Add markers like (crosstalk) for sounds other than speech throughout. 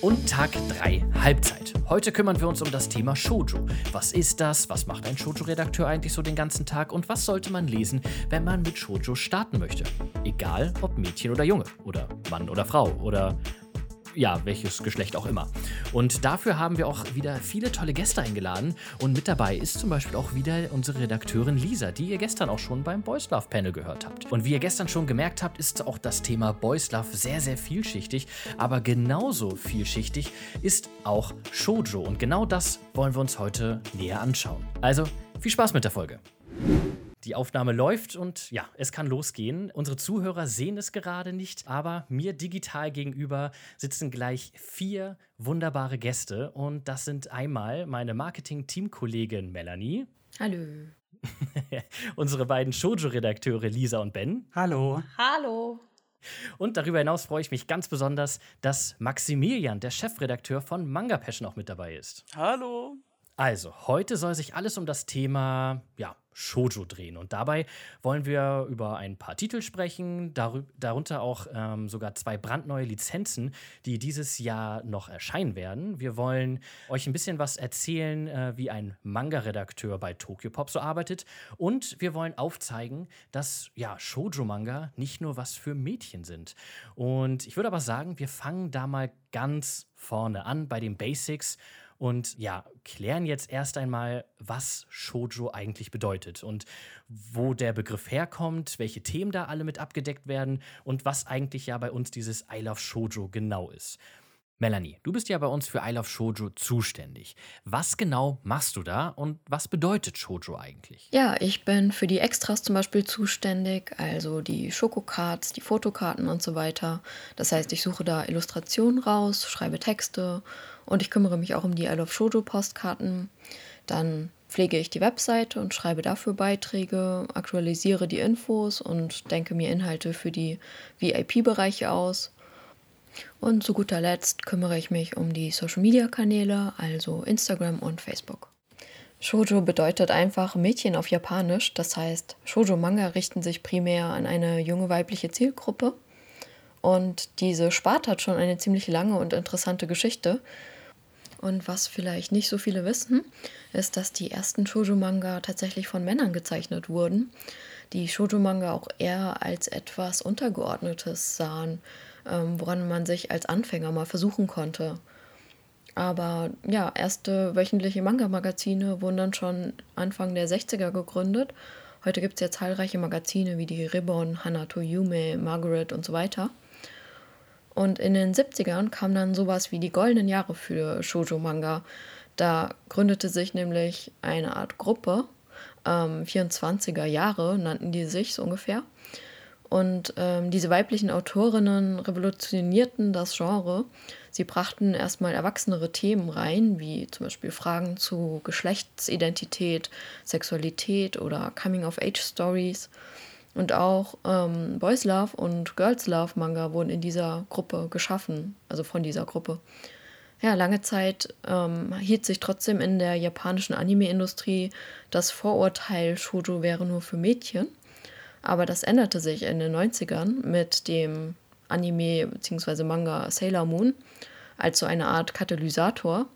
Und Tag 3, Halbzeit. Heute kümmern wir uns um das Thema Shoujo. Was ist das? Was macht ein Shoujo-Redakteur eigentlich so den ganzen Tag? Und was sollte man lesen, wenn man mit Shoujo starten möchte? Egal ob Mädchen oder Junge oder Mann oder Frau oder ja, welches Geschlecht auch immer. Und dafür haben wir auch wieder viele tolle Gäste eingeladen. Und mit dabei ist zum Beispiel auch wieder unsere Redakteurin Lisa, die ihr gestern auch schon beim Boys Love Panel gehört habt. Und wie ihr gestern schon gemerkt habt, ist auch das Thema Boys Love sehr, sehr vielschichtig. Aber genauso vielschichtig ist auch Shoujo. Und genau das wollen wir uns heute näher anschauen. Also viel Spaß mit der Folge. Die Aufnahme läuft und ja, es kann losgehen. Unsere Zuhörer sehen es gerade nicht, aber mir digital gegenüber sitzen gleich vier wunderbare Gäste und das sind einmal meine Marketing-Teamkollegin Melanie. Hallo. (laughs) Unsere beiden Shoujo-Redakteure Lisa und Ben. Hallo. Hallo. Und darüber hinaus freue ich mich ganz besonders, dass Maximilian, der Chefredakteur von Manga Passion, auch mit dabei ist. Hallo. Also, heute soll sich alles um das Thema ja, Shoujo drehen. Und dabei wollen wir über ein paar Titel sprechen, darunter auch ähm, sogar zwei brandneue Lizenzen, die dieses Jahr noch erscheinen werden. Wir wollen euch ein bisschen was erzählen, äh, wie ein Manga-Redakteur bei Tokyo Pop so arbeitet. Und wir wollen aufzeigen, dass ja, Shoujo-Manga nicht nur was für Mädchen sind. Und ich würde aber sagen, wir fangen da mal ganz vorne an bei den Basics und ja, klären jetzt erst einmal, was Shoujo eigentlich bedeutet und wo der Begriff herkommt, welche Themen da alle mit abgedeckt werden und was eigentlich ja bei uns dieses I Love Shoujo genau ist. Melanie, du bist ja bei uns für I Love Shoujo zuständig. Was genau machst du da und was bedeutet Shoujo eigentlich? Ja, ich bin für die Extras zum Beispiel zuständig, also die Schokocards, die Fotokarten und so weiter. Das heißt, ich suche da Illustrationen raus, schreibe Texte und ich kümmere mich auch um die I Love Shoujo Postkarten. Dann pflege ich die Webseite und schreibe dafür Beiträge, aktualisiere die Infos und denke mir Inhalte für die VIP-Bereiche aus. Und zu guter Letzt kümmere ich mich um die Social-Media-Kanäle, also Instagram und Facebook. Shoujo bedeutet einfach Mädchen auf Japanisch, das heißt, Shoujo-Manga richten sich primär an eine junge weibliche Zielgruppe. Und diese Sparte hat schon eine ziemlich lange und interessante Geschichte. Und was vielleicht nicht so viele wissen, ist, dass die ersten Shoujo-Manga tatsächlich von Männern gezeichnet wurden, die Shoujo-Manga auch eher als etwas Untergeordnetes sahen ähm, woran man sich als Anfänger mal versuchen konnte. Aber ja, erste wöchentliche Manga-Magazine wurden dann schon Anfang der 60er gegründet. Heute gibt es ja zahlreiche Magazine wie die Ribbon, Hanato Yume, Margaret und so weiter. Und in den 70ern kam dann sowas wie die goldenen Jahre für Shoujo-Manga. Da gründete sich nämlich eine Art Gruppe, ähm, 24er Jahre nannten die sich so ungefähr. Und ähm, diese weiblichen Autorinnen revolutionierten das Genre. Sie brachten erstmal erwachsenere Themen rein, wie zum Beispiel Fragen zu Geschlechtsidentität, Sexualität oder Coming-of-Age-Stories. Und auch ähm, Boys Love und Girls Love Manga wurden in dieser Gruppe geschaffen, also von dieser Gruppe. Ja, lange Zeit ähm, hielt sich trotzdem in der japanischen Anime-Industrie das Vorurteil, Shoujo wäre nur für Mädchen. Aber das änderte sich in den 90ern mit dem Anime bzw. Manga Sailor Moon als so eine Art Katalysator.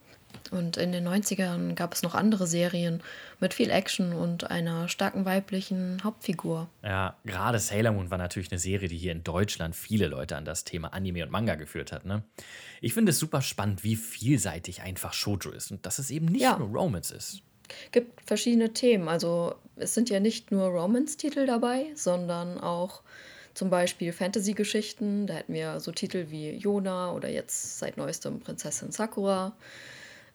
Und in den 90ern gab es noch andere Serien mit viel Action und einer starken weiblichen Hauptfigur. Ja, gerade Sailor Moon war natürlich eine Serie, die hier in Deutschland viele Leute an das Thema Anime und Manga geführt hat. Ne? Ich finde es super spannend, wie vielseitig einfach Shoujo ist und dass es eben nicht ja. nur Romance ist gibt verschiedene Themen. Also es sind ja nicht nur Romance-Titel dabei, sondern auch zum Beispiel Fantasy-Geschichten. Da hätten wir so Titel wie Yona oder jetzt seit neuestem Prinzessin Sakura.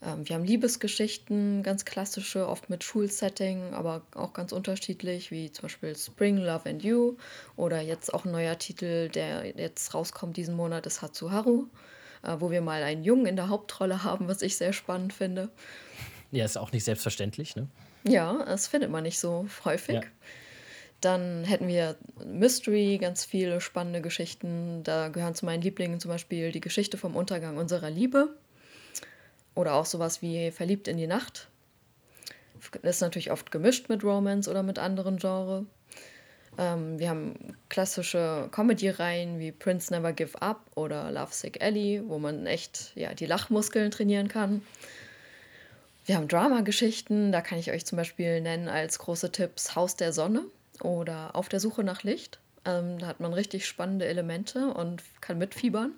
Ähm, wir haben Liebesgeschichten, ganz klassische, oft mit Schulsetting, aber auch ganz unterschiedlich, wie zum Beispiel Spring, Love and You. Oder jetzt auch ein neuer Titel, der jetzt rauskommt diesen Monat, ist Hatsuharu, äh, wo wir mal einen Jungen in der Hauptrolle haben, was ich sehr spannend finde. Ja, ist auch nicht selbstverständlich, ne? Ja, das findet man nicht so häufig. Ja. Dann hätten wir Mystery, ganz viele spannende Geschichten. Da gehören zu meinen Lieblingen zum Beispiel die Geschichte vom Untergang unserer Liebe. Oder auch sowas wie Verliebt in die Nacht. Ist natürlich oft gemischt mit Romance oder mit anderen Genres. Ähm, wir haben klassische Comedy-Reihen wie Prince Never Give Up oder Love Sick Ellie, wo man echt ja, die Lachmuskeln trainieren kann. Wir haben Drama-Geschichten, da kann ich euch zum Beispiel nennen als große Tipps Haus der Sonne oder Auf der Suche nach Licht. Ähm, da hat man richtig spannende Elemente und kann mitfiebern.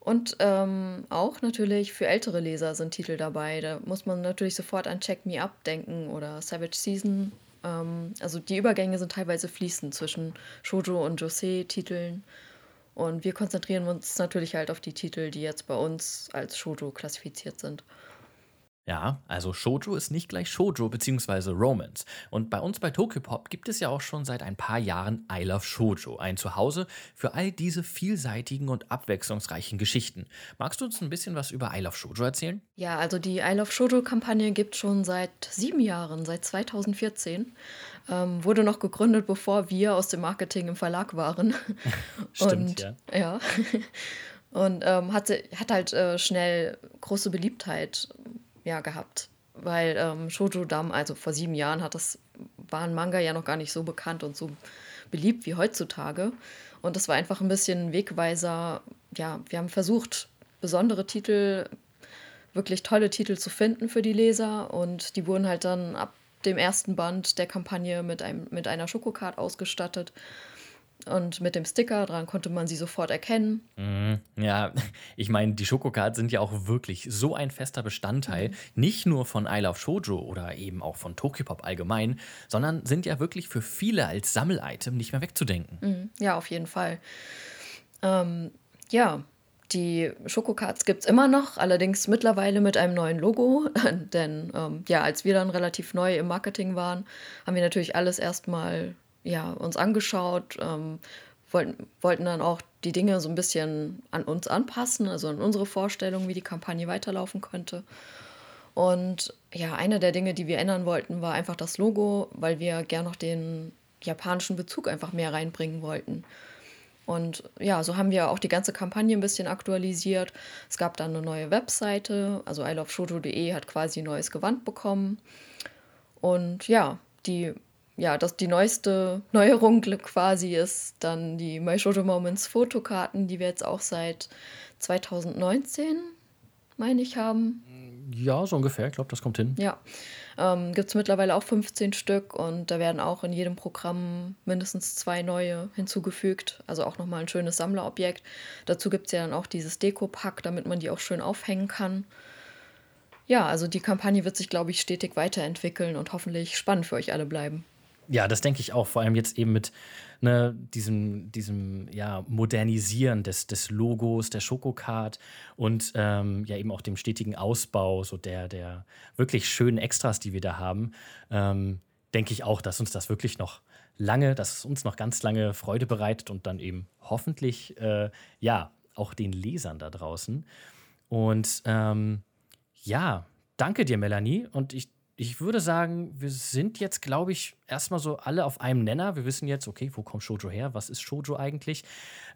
Und ähm, auch natürlich für ältere Leser sind Titel dabei. Da muss man natürlich sofort an Check Me Up denken oder Savage Season. Ähm, also die Übergänge sind teilweise fließend zwischen Shoujo und Josei-Titeln. Und wir konzentrieren uns natürlich halt auf die Titel, die jetzt bei uns als Shoujo klassifiziert sind. Ja, also Shoujo ist nicht gleich Shoujo bzw. Romance. Und bei uns bei Tokyopop gibt es ja auch schon seit ein paar Jahren I Love Shoujo, ein Zuhause für all diese vielseitigen und abwechslungsreichen Geschichten. Magst du uns ein bisschen was über I Love Shoujo erzählen? Ja, also die I Love Shoujo-Kampagne gibt schon seit sieben Jahren, seit 2014. Ähm, wurde noch gegründet, bevor wir aus dem Marketing im Verlag waren. (laughs) Stimmt, und, ja. ja. (laughs) Und ähm, hatte, hat halt äh, schnell große Beliebtheit ja, gehabt. Weil ähm, Shoujo Dam, also vor sieben Jahren, hat das, war ein Manga ja noch gar nicht so bekannt und so beliebt wie heutzutage. Und das war einfach ein bisschen Wegweiser. Ja, wir haben versucht, besondere Titel, wirklich tolle Titel zu finden für die Leser. Und die wurden halt dann ab dem ersten Band der Kampagne mit, einem, mit einer Schokocard ausgestattet. Und mit dem Sticker dran konnte man sie sofort erkennen. Mhm. Ja, (laughs) ich meine, die Schokocards sind ja auch wirklich so ein fester Bestandteil, mhm. nicht nur von I Love Shoujo oder eben auch von Tokyopop allgemein, sondern sind ja wirklich für viele als Sammelitem nicht mehr wegzudenken. Mhm. Ja, auf jeden Fall. Ähm, ja, die Schokocards gibt es immer noch, allerdings mittlerweile mit einem neuen Logo. (laughs) Denn ähm, ja, als wir dann relativ neu im Marketing waren, haben wir natürlich alles erstmal ja, uns angeschaut, ähm, wollten, wollten dann auch die Dinge so ein bisschen an uns anpassen, also an unsere Vorstellung, wie die Kampagne weiterlaufen könnte. Und ja, eine der Dinge, die wir ändern wollten, war einfach das Logo, weil wir gern noch den japanischen Bezug einfach mehr reinbringen wollten. Und ja, so haben wir auch die ganze Kampagne ein bisschen aktualisiert. Es gab dann eine neue Webseite, also iloveshoujo.de hat quasi ein neues Gewand bekommen. Und ja, die ja, das, die neueste Neuerung (laughs) quasi ist dann die My Shoujo Moments Fotokarten, die wir jetzt auch seit 2019, meine ich, haben. Ja, so ungefähr. Ich glaube, das kommt hin. Ja. Ähm, Gibt es mittlerweile auch 15 Stück und da werden auch in jedem Programm mindestens zwei neue hinzugefügt. Also auch nochmal ein schönes Sammlerobjekt. Dazu gibt es ja dann auch dieses Deko-Pack, damit man die auch schön aufhängen kann. Ja, also die Kampagne wird sich, glaube ich, stetig weiterentwickeln und hoffentlich spannend für euch alle bleiben. Ja, das denke ich auch, vor allem jetzt eben mit ne, diesem, diesem ja, Modernisieren des, des Logos, der Schokocard und ähm, ja eben auch dem stetigen Ausbau so der, der wirklich schönen Extras, die wir da haben, ähm, denke ich auch, dass uns das wirklich noch lange, dass es uns noch ganz lange Freude bereitet und dann eben hoffentlich äh, ja auch den Lesern da draußen. Und ähm, ja, danke dir, Melanie. Und ich ich würde sagen, wir sind jetzt, glaube ich, erstmal so alle auf einem Nenner. Wir wissen jetzt, okay, wo kommt Shoujo her? Was ist Shoujo eigentlich?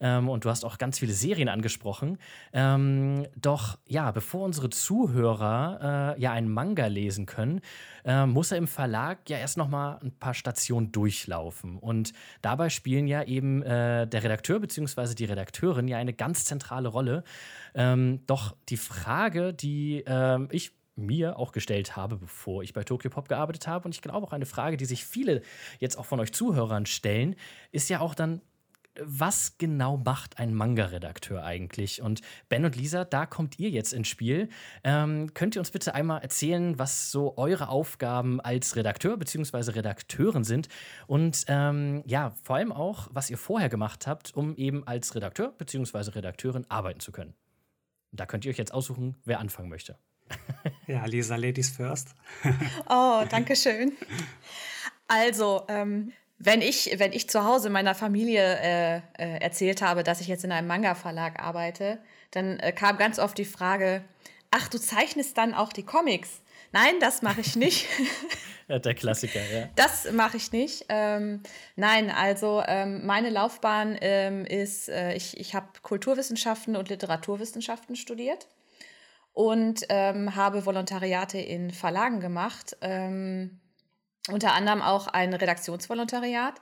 Ähm, und du hast auch ganz viele Serien angesprochen. Ähm, doch ja, bevor unsere Zuhörer äh, ja einen Manga lesen können, äh, muss er im Verlag ja erst noch mal ein paar Stationen durchlaufen. Und dabei spielen ja eben äh, der Redakteur bzw. die Redakteurin ja eine ganz zentrale Rolle. Ähm, doch die Frage, die ähm, ich mir auch gestellt habe, bevor ich bei Tokyo Pop gearbeitet habe. Und ich glaube auch eine Frage, die sich viele jetzt auch von euch Zuhörern stellen, ist ja auch dann, was genau macht ein Manga-Redakteur eigentlich? Und Ben und Lisa, da kommt ihr jetzt ins Spiel. Ähm, könnt ihr uns bitte einmal erzählen, was so eure Aufgaben als Redakteur bzw. Redakteurin sind? Und ähm, ja, vor allem auch, was ihr vorher gemacht habt, um eben als Redakteur bzw. Redakteurin arbeiten zu können. Da könnt ihr euch jetzt aussuchen, wer anfangen möchte. Ja, Lisa, Ladies first. oh, danke schön. Also, ähm, wenn ich, wenn ich zu Hause meiner Familie äh, äh, erzählt habe, dass ich jetzt in einem Manga-Verlag arbeite, dann äh, kam ganz oft die Frage, ach, du zeichnest dann auch die Comics? Nein, das mache ich nicht. (laughs) Der Klassiker, ja. Das mache ich nicht. Ähm, nein, also ähm, meine Laufbahn ähm, ist, äh, ich, ich habe Kulturwissenschaften und Literaturwissenschaften studiert und ähm, habe Volontariate in Verlagen gemacht, ähm, unter anderem auch ein Redaktionsvolontariat.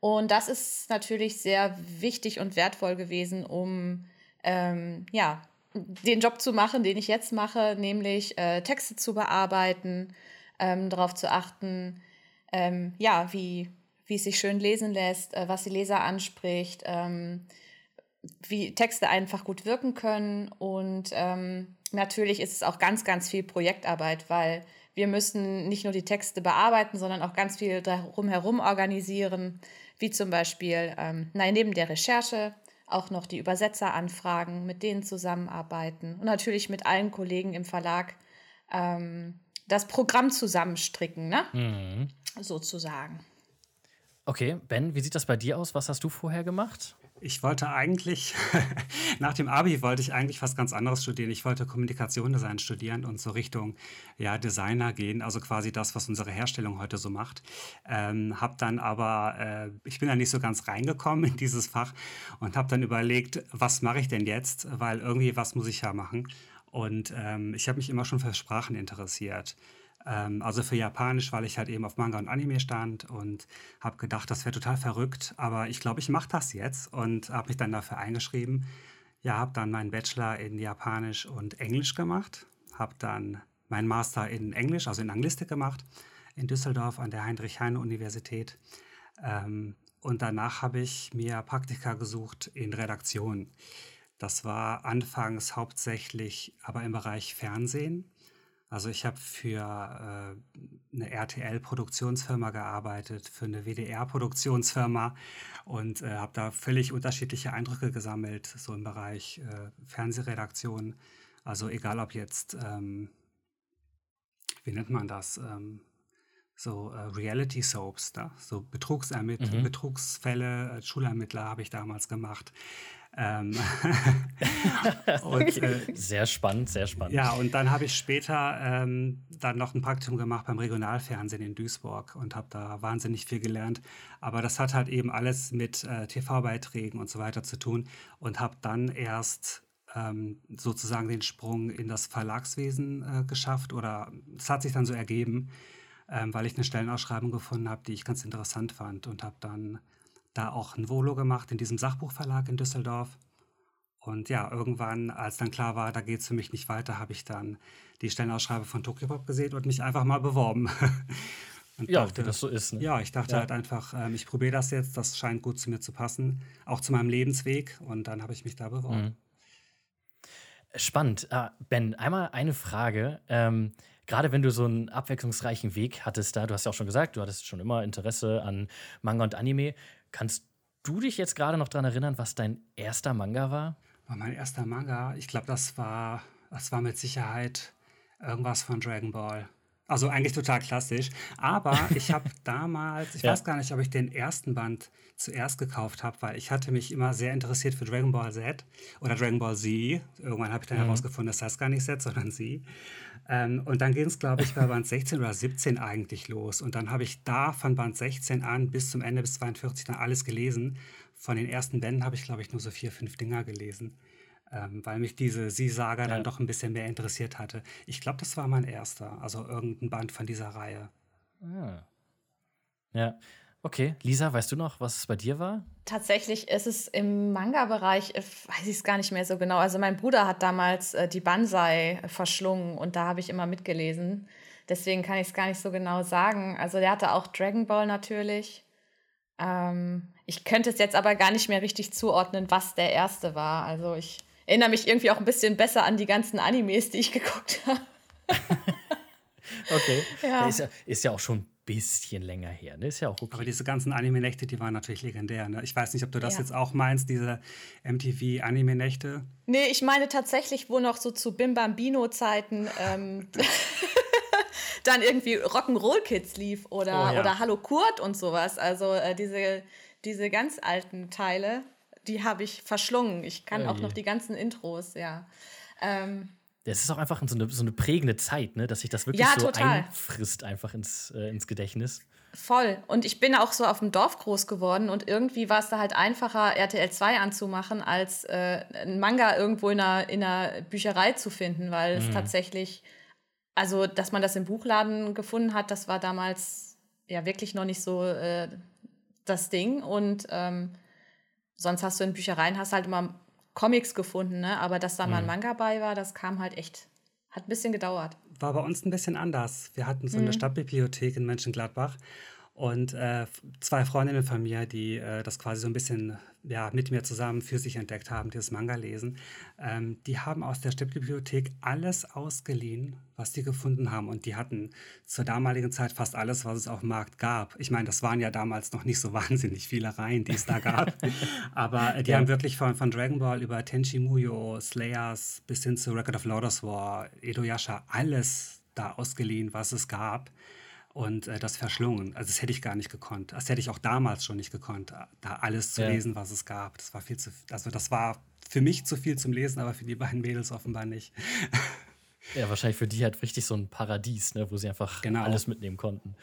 Und das ist natürlich sehr wichtig und wertvoll gewesen, um ähm, ja, den Job zu machen, den ich jetzt mache, nämlich äh, Texte zu bearbeiten, ähm, darauf zu achten, ähm, ja, wie, wie es sich schön lesen lässt, äh, was die Leser anspricht, ähm, wie Texte einfach gut wirken können. Und natürlich ist es auch ganz, ganz viel Projektarbeit, weil wir müssen nicht nur die Texte bearbeiten, sondern auch ganz viel drumherum organisieren, wie zum Beispiel ähm, nein, neben der Recherche auch noch die Übersetzer anfragen, mit denen zusammenarbeiten und natürlich mit allen Kollegen im Verlag ähm, das Programm zusammenstricken, ne? Mhm. sozusagen. Okay, Ben, wie sieht das bei dir aus? Was hast du vorher gemacht? Ich wollte eigentlich, (laughs) nach dem Abi wollte ich eigentlich was ganz anderes studieren. Ich wollte Kommunikationsdesign studieren und so Richtung ja, Designer gehen, also quasi das, was unsere Herstellung heute so macht. Ähm, hab dann aber, äh, ich bin da nicht so ganz reingekommen (laughs) in dieses Fach und habe dann überlegt, was mache ich denn jetzt? Weil irgendwie was muss ich ja machen. Und ähm, ich habe mich immer schon für Sprachen interessiert. Ähm, also für Japanisch, weil ich halt eben auf Manga und Anime stand und habe gedacht, das wäre total verrückt, aber ich glaube, ich mache das jetzt und habe mich dann dafür eingeschrieben. Ja, habe dann meinen Bachelor in Japanisch und Englisch gemacht, habe dann meinen Master in Englisch, also in Anglistik gemacht, in Düsseldorf an der Heinrich-Heine-Universität. Ähm, und danach habe ich mir Praktika gesucht in Redaktion. Das war anfangs hauptsächlich aber im Bereich Fernsehen also ich habe für äh, eine RTL-Produktionsfirma gearbeitet, für eine WDR-Produktionsfirma und äh, habe da völlig unterschiedliche Eindrücke gesammelt, so im Bereich äh, Fernsehredaktion. Also egal ob jetzt, ähm, wie nennt man das, ähm, so äh, Reality Soaps, da? so Betrugsermitt mhm. Betrugsfälle, Schulermittler habe ich damals gemacht. Ähm (laughs) und, äh, sehr spannend, sehr spannend. Ja, und dann habe ich später ähm, dann noch ein Praktikum gemacht beim Regionalfernsehen in Duisburg und habe da wahnsinnig viel gelernt. Aber das hat halt eben alles mit äh, TV-Beiträgen und so weiter zu tun und habe dann erst ähm, sozusagen den Sprung in das Verlagswesen äh, geschafft oder es hat sich dann so ergeben, ähm, weil ich eine Stellenausschreibung gefunden habe, die ich ganz interessant fand und habe dann da auch ein Volo gemacht in diesem Sachbuchverlag in Düsseldorf. Und ja, irgendwann, als dann klar war, da geht es für mich nicht weiter, habe ich dann die Stellenausschreibung von Tokyopop gesehen und mich einfach mal beworben. (laughs) Und ja, dachte, das so ist. Ne? Ja, ich dachte ja. halt einfach, ähm, ich probiere das jetzt, das scheint gut zu mir zu passen, auch zu meinem Lebensweg. Und dann habe ich mich da beworben. Mhm. Spannend. Uh, ben, einmal eine Frage. Ähm, Gerade wenn du so einen abwechslungsreichen Weg hattest da, du hast ja auch schon gesagt, du hattest schon immer Interesse an Manga und Anime. Kannst du dich jetzt gerade noch daran erinnern, was dein erster Manga war? War mein erster Manga? Ich glaube, das war, das war mit Sicherheit irgendwas von Dragon Ball. Also eigentlich total klassisch. Aber ich habe (laughs) damals, ich ja. weiß gar nicht, ob ich den ersten Band zuerst gekauft habe, weil ich hatte mich immer sehr interessiert für Dragon Ball Z oder Dragon Ball Z. Irgendwann habe ich dann mhm. herausgefunden, das heißt gar nicht Z, (laughs) sondern Z. Ähm, und dann ging es, glaube ich, bei Band 16 oder 17 eigentlich los. Und dann habe ich da von Band 16 an bis zum Ende, bis 42 dann alles gelesen. Von den ersten Bänden habe ich, glaube ich, nur so vier, fünf Dinger gelesen, ähm, weil mich diese Sie-Saga ja. dann doch ein bisschen mehr interessiert hatte. Ich glaube, das war mein erster, also irgendein Band von dieser Reihe. Ah. Ja, Okay, Lisa, weißt du noch, was es bei dir war? Tatsächlich ist es im Manga-Bereich, äh, weiß ich es gar nicht mehr so genau. Also mein Bruder hat damals äh, die Banzai verschlungen und da habe ich immer mitgelesen. Deswegen kann ich es gar nicht so genau sagen. Also der hatte auch Dragon Ball natürlich. Ähm, ich könnte es jetzt aber gar nicht mehr richtig zuordnen, was der erste war. Also ich erinnere mich irgendwie auch ein bisschen besser an die ganzen Animes, die ich (laughs) geguckt habe. okay. Ja. Ist, ja, ist ja auch schon bisschen länger her. Ne? Ist ja auch okay. Aber diese ganzen Anime-Nächte, die waren natürlich legendär. Ne? Ich weiß nicht, ob du das ja. jetzt auch meinst, diese MTV-Anime-Nächte. Nee, ich meine tatsächlich, wo noch so zu Bim Bambino-Zeiten ähm, (laughs) dann irgendwie Rock'n'Roll Kids lief oder, oh, ja. oder Hallo Kurt und sowas. Also äh, diese, diese ganz alten Teile, die habe ich verschlungen. Ich kann oh auch noch die ganzen Intros, ja. Ähm, das ist auch einfach so eine, so eine prägende Zeit, ne? dass sich das wirklich ja, so total. einfrisst einfach ins, äh, ins Gedächtnis. Voll. Und ich bin auch so auf dem Dorf groß geworden und irgendwie war es da halt einfacher, RTL 2 anzumachen, als äh, ein Manga irgendwo in einer, in einer Bücherei zu finden, weil mhm. es tatsächlich, also dass man das im Buchladen gefunden hat, das war damals ja wirklich noch nicht so äh, das Ding. Und ähm, sonst hast du in Büchereien hast halt immer Comics gefunden, ne? Aber dass da mal ein Mhm. Manga bei war, das kam halt echt, hat ein bisschen gedauert. War bei uns ein bisschen anders. Wir hatten so eine Mhm. Stadtbibliothek in Mönchengladbach und äh, zwei Freundinnen von mir, die äh, das quasi so ein bisschen ja, mit mir zusammen für sich entdeckt haben, dieses Manga-Lesen, ähm, die haben aus der Stadtbibliothek alles ausgeliehen, was die gefunden haben. Und die hatten zur damaligen Zeit fast alles, was es auf dem Markt gab. Ich meine, das waren ja damals noch nicht so (laughs) wahnsinnig viele Reihen, die es da gab. (laughs) Aber äh, die Ja. haben wirklich von, von Dragon Ball über Tenchi Muyo, Slayers bis hin zu Record of Lotus War, Edo Yasha, alles da ausgeliehen, was es gab. Und äh, das verschlungen. Also das hätte ich gar nicht gekonnt. Das hätte ich auch damals schon nicht gekonnt, da alles zu Ja. lesen, was es gab. Das war viel zu, also das war für mich zu viel zum Lesen, aber für die beiden Mädels offenbar nicht. (laughs) Ja, wahrscheinlich für die halt richtig so ein Paradies, ne, wo sie einfach Genau. alles mitnehmen konnten.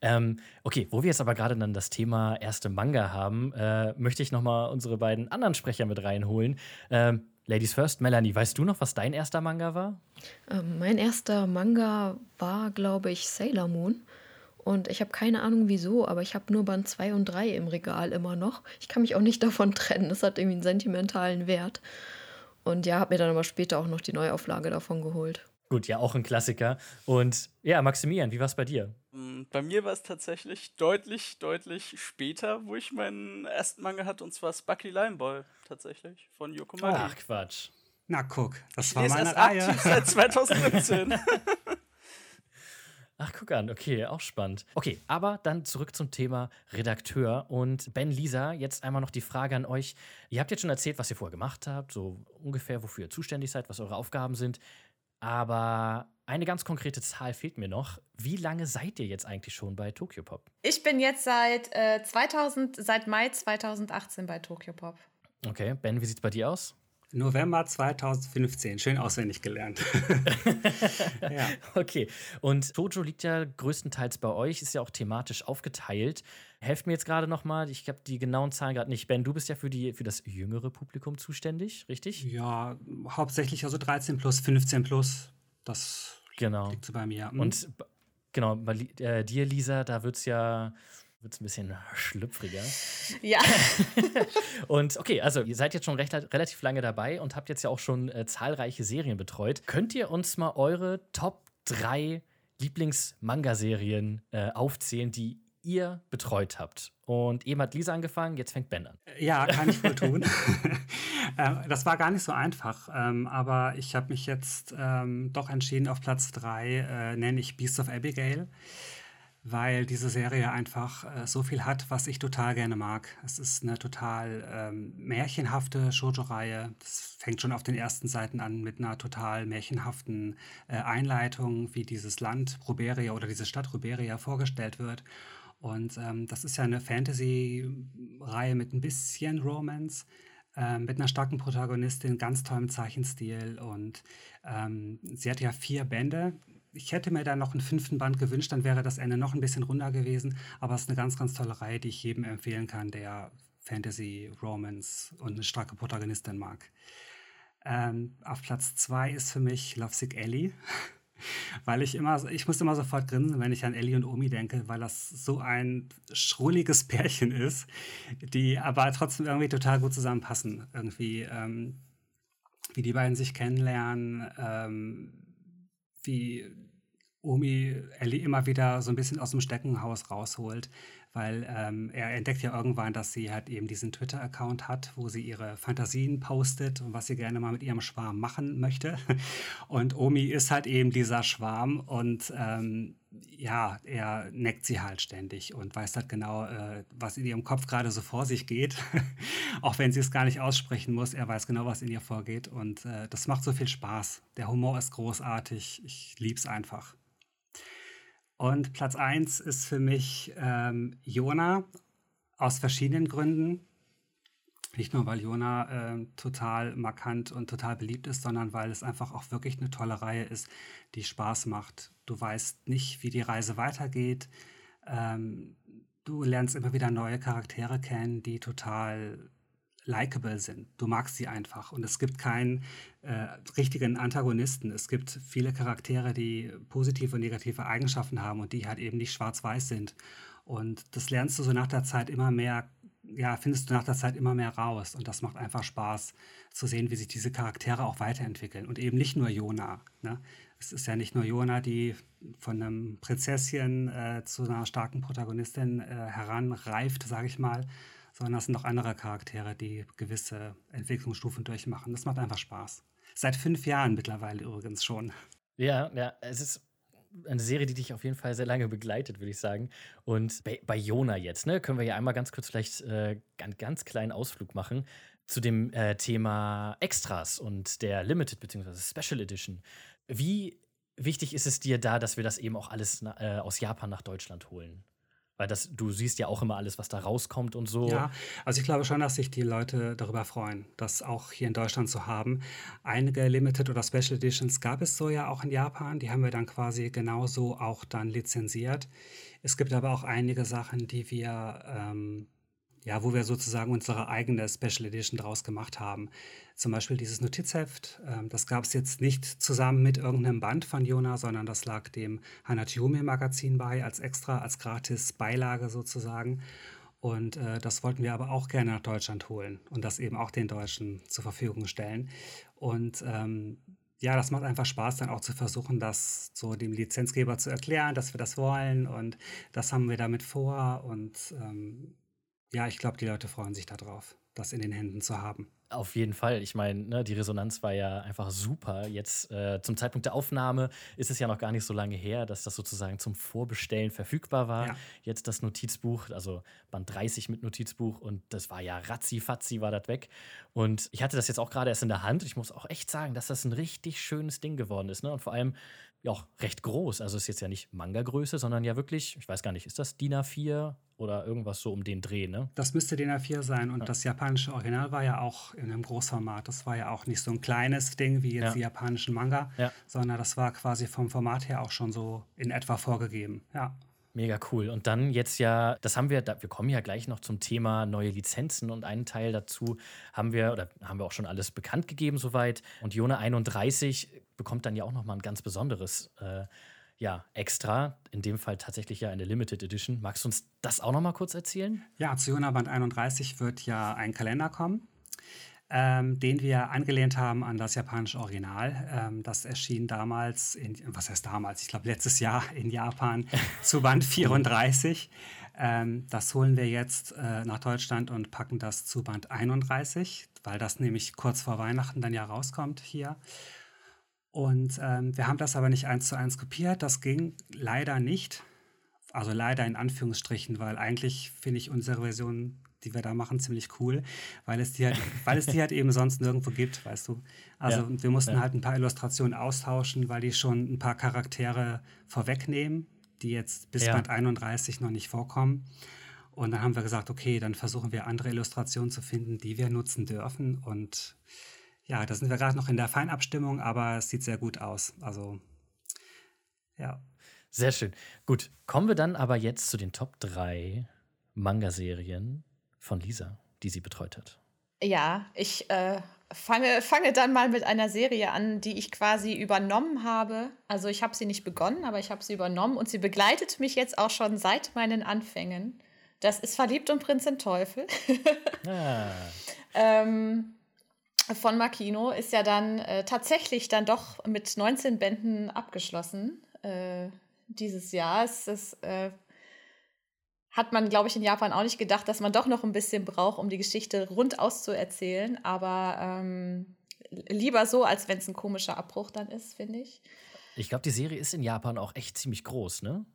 Ähm, okay, wo wir jetzt aber gerade dann das Thema erste Manga haben, äh, möchte ich noch mal unsere beiden anderen Sprecher mit reinholen. Ähm, Ladies first, Melanie, weißt du noch, was dein erster Manga war? Ähm, mein erster Manga war, glaube ich, Sailor Moon. Und ich habe keine Ahnung wieso, aber ich habe nur Band 2 und 3 im Regal immer noch. Ich kann mich auch nicht (laughs) davon trennen. Das hat irgendwie einen sentimentalen Wert. Und ja, habe mir dann aber später auch noch die Neuauflage davon geholt. Gut, ja, auch ein Klassiker. Und ja, Maximilian, wie war es bei dir? Mm, Bei mir war es tatsächlich deutlich, deutlich später, wo ich meinen ersten Manga hatte, und zwar Spucky Limeball tatsächlich von Yoko Maki. Ach, Quatsch. Na guck, das ich war meine erst Reihe. aktiv seit 2017. (laughs) Ach, guck an, okay, auch spannend. Okay, aber dann zurück zum Thema Redakteur. Und Ben, Lisa, jetzt einmal noch die Frage an euch. Ihr habt jetzt schon erzählt, was ihr vorher gemacht habt, so ungefähr, wofür ihr zuständig seid, was eure Aufgaben sind. Aber eine ganz konkrete Zahl fehlt mir noch. Wie lange seid ihr jetzt eigentlich schon bei Tokyo Pop? Ich bin jetzt seit, äh, 2000, seit Mai 2018 bei Tokyo Pop. Okay, Ben, wie sieht's bei dir aus? November 2015, schön auswendig gelernt. (laughs) ja. Okay, und Tojo liegt ja größtenteils bei euch, ist ja auch thematisch aufgeteilt. Helft mir jetzt gerade noch mal, ich habe die genauen Zahlen gerade nicht. Ben, du bist ja für, die, für das jüngere Publikum zuständig, richtig? ja, hauptsächlich also 13 plus, 15 plus. Das Genau. liegt so bei mir. Hm? Und genau, bei äh, dir, Lisa, da wird es ja wird's ein bisschen schlüpfriger. Ja. (laughs) Und okay, also ihr seid jetzt schon recht, relativ lange dabei und habt jetzt ja auch schon äh, zahlreiche Serien betreut. Könnt ihr uns mal eure Top 3 Lieblings-Manga-Serien äh, aufzählen, die ihr betreut habt? Und eben hat Lisa angefangen, jetzt fängt Ben an. Ja, kann ich wohl (laughs) tun. (laughs) Ähm, das war gar nicht so einfach, ähm, aber ich habe mich jetzt ähm, doch entschieden, auf Platz 3 äh, nenne ich Beast of Abigail, weil diese Serie einfach äh, so viel hat, was ich total gerne mag. Es ist eine total märchenhafte Shoujo-Reihe. Das fängt schon auf den ersten Seiten an mit einer total märchenhaften äh, Einleitung, wie dieses Land Ruberia oder diese Stadt Ruberia vorgestellt wird. Und ähm, das ist ja eine Fantasy-Reihe mit ein bisschen Romance, ähm, mit einer starken Protagonistin, ganz tollem Zeichenstil. Und ähm, sie hat ja vier Bände. Ich hätte mir da noch einen fünften Band gewünscht, dann wäre das Ende noch ein bisschen runder gewesen. Aber es ist eine ganz, ganz tolle Reihe, die ich jedem empfehlen kann, der Fantasy, Romance und eine starke Protagonistin mag. Ähm, auf Platz zwei ist für mich Lovesick Ellie. (laughs) Weil ich immer, ich muss immer sofort grinsen, wenn ich an Ellie und Omi denke, weil das so ein schrulliges (laughs) Pärchen ist, die aber trotzdem irgendwie total gut zusammenpassen. Irgendwie, ähm, wie die beiden sich kennenlernen, ähm, wie Omi Ellie immer wieder so ein bisschen aus dem Steckenhaus rausholt, weil ähm, er entdeckt ja irgendwann, dass sie halt eben diesen Twitter-Account hat, wo sie ihre Fantasien postet und was sie gerne mal mit ihrem Schwarm machen möchte. (laughs) Und Omi ist halt eben dieser Schwarm und ähm, ja, er neckt sie halt ständig und weiß halt genau, äh, was in ihrem Kopf gerade so vor sich geht. (laughs) Auch wenn sie es gar nicht aussprechen muss, er weiß genau, was in ihr vorgeht und äh, das macht so viel Spaß. Der Humor ist großartig, ich lieb's einfach. Und Platz 1 ist für mich ähm, Jona aus verschiedenen Gründen. Nicht nur, weil Jona äh, total markant und total beliebt ist, sondern weil es einfach auch wirklich eine tolle Reihe ist, die Spaß macht. Du weißt nicht, wie die Reise weitergeht. Ähm, du lernst immer wieder neue Charaktere kennen, die total likable sind. Du magst sie einfach. Und es gibt keinen äh, richtigen Antagonisten. Es gibt viele Charaktere, die positive und negative Eigenschaften haben und die halt eben nicht schwarz-weiß sind. Und das lernst du so nach der Zeit immer mehr, ja, findest du nach der Zeit immer mehr raus. Und das macht einfach Spaß zu sehen, wie sich diese Charaktere auch weiterentwickeln. Und eben nicht nur Jona. Ne? Es ist ja nicht nur Jona, die von einem Prinzesschen äh, zu einer starken Protagonistin äh, heranreift, sage ich mal, sondern es sind auch andere Charaktere, die gewisse Entwicklungsstufen durchmachen. Das macht einfach Spaß. Seit fünf Jahren mittlerweile übrigens schon. Ja, ja, es ist eine Serie, die dich auf jeden Fall sehr lange begleitet, würde ich sagen. Und bei, bei Jona jetzt, ne, können wir ja einmal ganz kurz vielleicht äh, ganz, ganz kleinen Ausflug machen zu dem äh, Thema Extras und der Limited bzw. Special Edition. Wie wichtig ist es dir da, dass wir das eben auch alles äh, aus Japan nach Deutschland holen? Weil das, du siehst ja auch immer alles, was da rauskommt und so. Ja, also ich glaube schon, dass sich die Leute darüber freuen, das auch hier in Deutschland zu haben. Einige Limited oder Special Editions gab es so ja auch in Japan. Die haben wir dann quasi genauso auch dann lizenziert. Es gibt aber auch einige Sachen, die wir ähm, ja, wo wir sozusagen unsere eigene Special Edition draus gemacht haben. Zum Beispiel dieses Notizheft, ähm, das gab es jetzt nicht zusammen mit irgendeinem Band von Jona, sondern das lag dem Hanachiume-Magazin bei, als extra, als gratis Beilage sozusagen. Und äh, das wollten wir aber auch gerne nach Deutschland holen und das eben auch den Deutschen zur Verfügung stellen. Und ähm, ja, das macht einfach Spaß, dann auch zu versuchen, das so dem Lizenzgeber zu erklären, dass wir das wollen und das haben wir damit vor. Und ähm, ja, ich glaube, die Leute freuen sich darauf, das in den Händen zu haben. Auf jeden Fall. Ich meine, ne, die Resonanz war ja einfach super. Jetzt äh, zum Zeitpunkt der Aufnahme ist es ja noch gar nicht so lange her, dass das sozusagen zum Vorbestellen verfügbar war. Ja. Jetzt das Notizbuch, also Band 30 mit Notizbuch und das war ja ratzi-fatzi war das weg. Und ich hatte das jetzt auch gerade erst in der Hand. Ich muss auch echt sagen, dass das ein richtig schönes Ding geworden ist. Ne? Und vor allem ja auch recht groß. Also ist jetzt ja nicht Manga-Größe, sondern ja wirklich, ich weiß gar nicht, ist das DIN A4 oder irgendwas so um den Dreh, ne? Das müsste DIN A4 sein. Und ja. das japanische Original war ja auch in einem Großformat. Das war ja auch nicht so ein kleines Ding wie jetzt ja. die japanischen Manga, ja. sondern das war quasi vom Format her auch schon so in etwa vorgegeben. Ja. Mega cool. Und dann jetzt ja, das haben wir, wir kommen ja gleich noch zum Thema neue Lizenzen und einen Teil dazu haben wir, oder haben wir auch schon alles bekannt gegeben soweit. Und Jona 31 bekommt dann ja auch nochmal ein ganz besonderes äh, ja, extra, in dem Fall tatsächlich ja eine Limited Edition. Magst du uns das auch nochmal kurz erzählen? Ja, zu Jona Band 31 wird ja ein Kalender kommen ähm, den wir angelehnt haben an das japanische Original. Ähm, das erschien damals, in, was heißt damals? Ich glaube letztes Jahr in Japan (laughs) zu Band 34. Ähm, das holen wir jetzt äh, nach Deutschland und packen das zu Band 31, weil das nämlich kurz vor Weihnachten dann ja rauskommt hier. Und ähm, wir haben das aber nicht eins zu eins kopiert. Das ging leider nicht. Also leider in Anführungsstrichen, weil eigentlich finde ich unsere Version die wir da machen, ziemlich cool, weil es die halt, (laughs) weil es die halt eben sonst nirgendwo gibt, weißt du. Also ja, wir mussten ja. halt ein paar Illustrationen austauschen, weil die schon ein paar Charaktere vorwegnehmen, die jetzt bis ja. Band 31 noch nicht vorkommen. Und dann haben wir gesagt, okay, dann versuchen wir andere Illustrationen zu finden, die wir nutzen dürfen. Und ja, da sind wir gerade noch in der Feinabstimmung, aber es sieht sehr gut aus. Also ja. Sehr schön. Gut, kommen wir dann aber jetzt zu den Top 3 Manga-Serien, von Lisa, die sie betreut hat. Ja, ich äh, fange, fange dann mal mit einer Serie an, die ich quasi übernommen habe. Also ich habe sie nicht begonnen, aber ich habe sie übernommen und sie begleitet mich jetzt auch schon seit meinen Anfängen. Das ist Verliebt und Prinzin Teufel. ah. (laughs) ähm, von Makino ist ja dann äh, tatsächlich dann doch mit 19 Bänden abgeschlossen äh, dieses Jahr. Es ist äh, hat man, glaube ich, in Japan auch nicht gedacht, dass man doch noch ein bisschen braucht, um die Geschichte rund auszuerzählen. Aber ähm, lieber so, als wenn es ein komischer Abbruch dann ist, finde ich. Ich glaube, die Serie ist in Japan auch echt ziemlich groß, ne?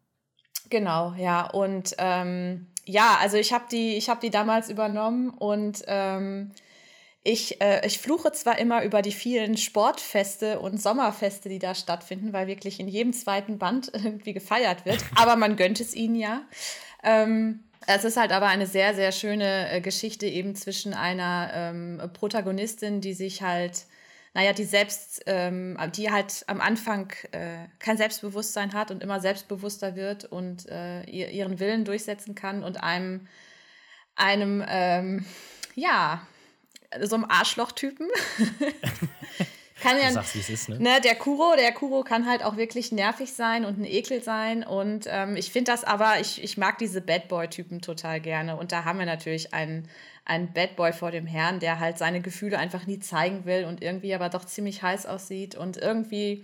Genau, ja. Und ähm, ja, also ich habe die, hab die damals übernommen und ähm, ich, äh, ich fluche zwar immer über die vielen Sportfeste und Sommerfeste, die da stattfinden, weil wirklich in jedem zweiten Band (laughs) irgendwie gefeiert wird, (laughs) aber man gönnt es ihnen ja. Ähm, es ist halt aber eine sehr, sehr schöne äh, Geschichte eben zwischen einer ähm, Protagonistin, die sich halt, naja, die selbst, ähm, die halt am Anfang äh, kein Selbstbewusstsein hat und immer selbstbewusster wird und äh, ihren Willen durchsetzen kann und einem, einem, ähm, ja, so einem Arschlochtypen (laughs) kann ja, sagst, es ist, ne? ne? Der Kuro, der Kuro kann halt auch wirklich nervig sein und ein Ekel sein. Und ähm, ich finde das aber, ich, ich mag diese Bad Boy-Typen total gerne. Und da haben wir natürlich einen, einen Bad Boy vor dem Herrn, der halt seine Gefühle einfach nie zeigen will und irgendwie aber doch ziemlich heiß aussieht. Und irgendwie,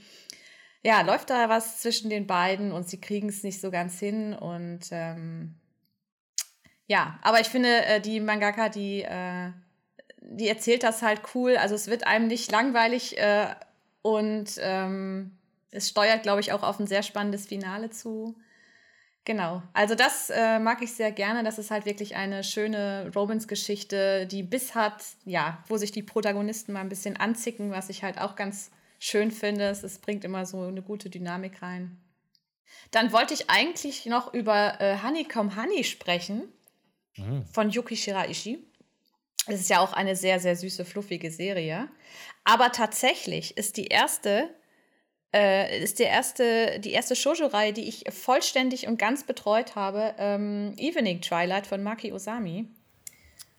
ja, läuft da was zwischen den beiden und sie kriegen es nicht so ganz hin. Und ähm, ja, aber ich finde, äh, die Mangaka, die. Äh, die erzählt das halt cool. Also es wird einem nicht langweilig äh, und ähm, es steuert, glaube ich, auch auf ein sehr spannendes Finale zu. Genau, also das äh, mag ich sehr gerne. Das ist halt wirklich eine schöne Romance-Geschichte, die Biss hat, ja, wo sich die Protagonisten mal ein bisschen anzicken, was ich halt auch ganz schön finde. Es, es bringt immer so eine gute Dynamik rein. Dann wollte ich eigentlich noch über äh, Honeycomb Honey sprechen mhm. von Yuki Shiraishi. Es ist ja auch eine sehr, sehr süße, fluffige Serie. Aber tatsächlich ist die erste, äh, ist die erste, die erste Shoujo-Reihe, die ich vollständig und ganz betreut habe, ähm, Evening Twilight von Maki Osami.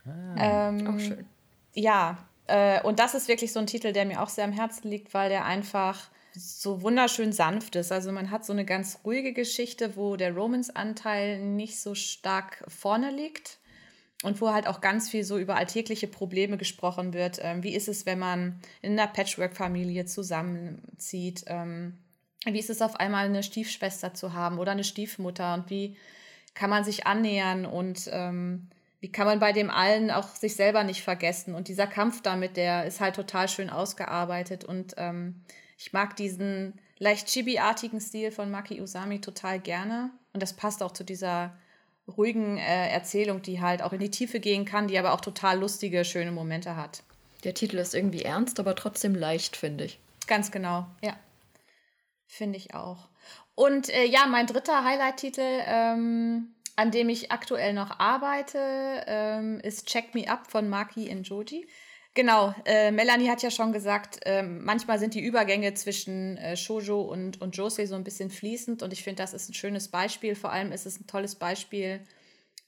Ah, ähm, auch schön. Ja, äh, und das ist wirklich so ein Titel, der mir auch sehr am Herzen liegt, weil der einfach so wunderschön sanft ist. Also man hat so eine ganz ruhige Geschichte, wo der Romance-Anteil nicht so stark vorne liegt und wo halt auch ganz viel so über alltägliche Probleme gesprochen wird. Ähm, wie ist es, wenn man in einer Patchwork-Familie zusammenzieht? Ähm, wie ist es auf einmal eine Stiefschwester zu haben oder eine Stiefmutter? Und wie kann man sich annähern und ähm, wie kann man bei dem allen auch sich selber nicht vergessen? Und dieser Kampf damit, der ist halt total schön ausgearbeitet. Und ähm, ich mag diesen leicht chibi-artigen Stil von Maki Usami total gerne. Und das passt auch zu dieser ruhigen äh, Erzählung, die halt auch in die Tiefe gehen kann, die aber auch total lustige, schöne Momente hat. Der Titel ist irgendwie ernst, aber trotzdem leicht, finde ich. Ganz genau, ja. Finde ich auch. Und äh, ja, mein dritter Highlight-Titel, ähm, an dem ich aktuell noch arbeite, ähm, ist Check Me Up von Maki Njoji. Genau, äh, Melanie hat ja schon gesagt, äh, manchmal sind die Übergänge zwischen äh, Shoujo und, und Josei so ein bisschen fließend und ich finde, das ist ein schönes Beispiel. Vor allem ist es ein tolles Beispiel,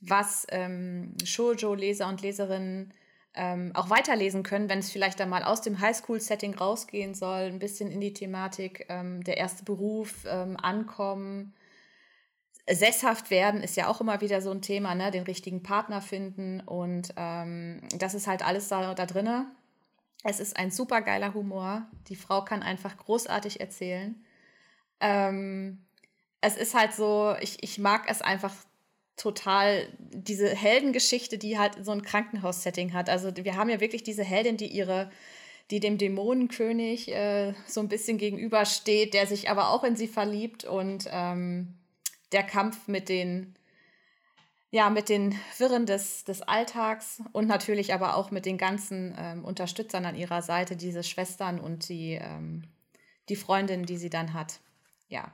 was ähm, Shoujo-Leser und Leserinnen ähm, auch weiterlesen können, wenn es vielleicht einmal aus dem Highschool-Setting rausgehen soll, ein bisschen in die Thematik, ähm, der erste Beruf, ähm, Ankommen, Sesshaft werden ist ja auch immer wieder so ein Thema, ne? den richtigen Partner finden und ähm, das ist halt alles da, da drin. Es ist ein super geiler Humor. Die Frau kann einfach großartig erzählen. Ähm, es ist halt so, ich, ich mag es einfach total, diese Heldengeschichte, die halt so ein Krankenhaussetting hat. Also wir haben ja wirklich diese Heldin, die ihre die dem Dämonenkönig äh, so ein bisschen gegenübersteht, der sich aber auch in sie verliebt und ähm, der Kampf mit den, ja, mit den Wirren des, des Alltags und natürlich aber auch mit den ganzen ähm, Unterstützern an ihrer Seite, diese Schwestern und die, ähm, die Freundin, die sie dann hat. Ja.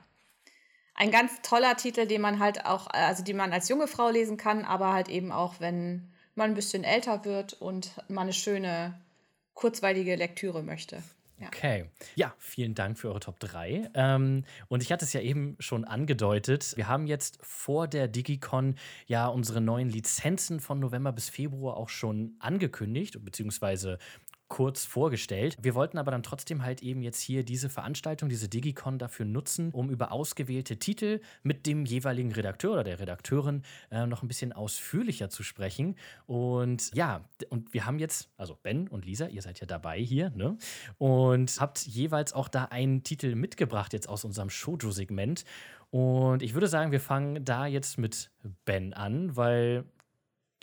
Ein ganz toller Titel, den man halt auch, also die man als junge Frau lesen kann, aber halt eben auch, wenn man ein bisschen älter wird und man eine schöne, kurzweilige Lektüre möchte. Ja. Okay. Ja, vielen Dank für eure Top 3. Ähm, und ich hatte es ja eben schon angedeutet. Wir haben jetzt vor der DigiCon ja unsere neuen Lizenzen von November bis Februar auch schon angekündigt, beziehungsweise kurz vorgestellt. Wir wollten aber dann trotzdem halt eben jetzt hier diese Veranstaltung, diese Digicon dafür nutzen, um über ausgewählte Titel mit dem jeweiligen Redakteur oder der Redakteurin äh, noch ein bisschen ausführlicher zu sprechen. Und ja, und wir haben jetzt, also Ben und Lisa, ihr seid ja dabei hier, ne? Und habt jeweils auch da einen Titel mitgebracht jetzt aus unserem Shoujo-Segment. Und ich würde sagen, wir fangen da jetzt mit Ben an, weil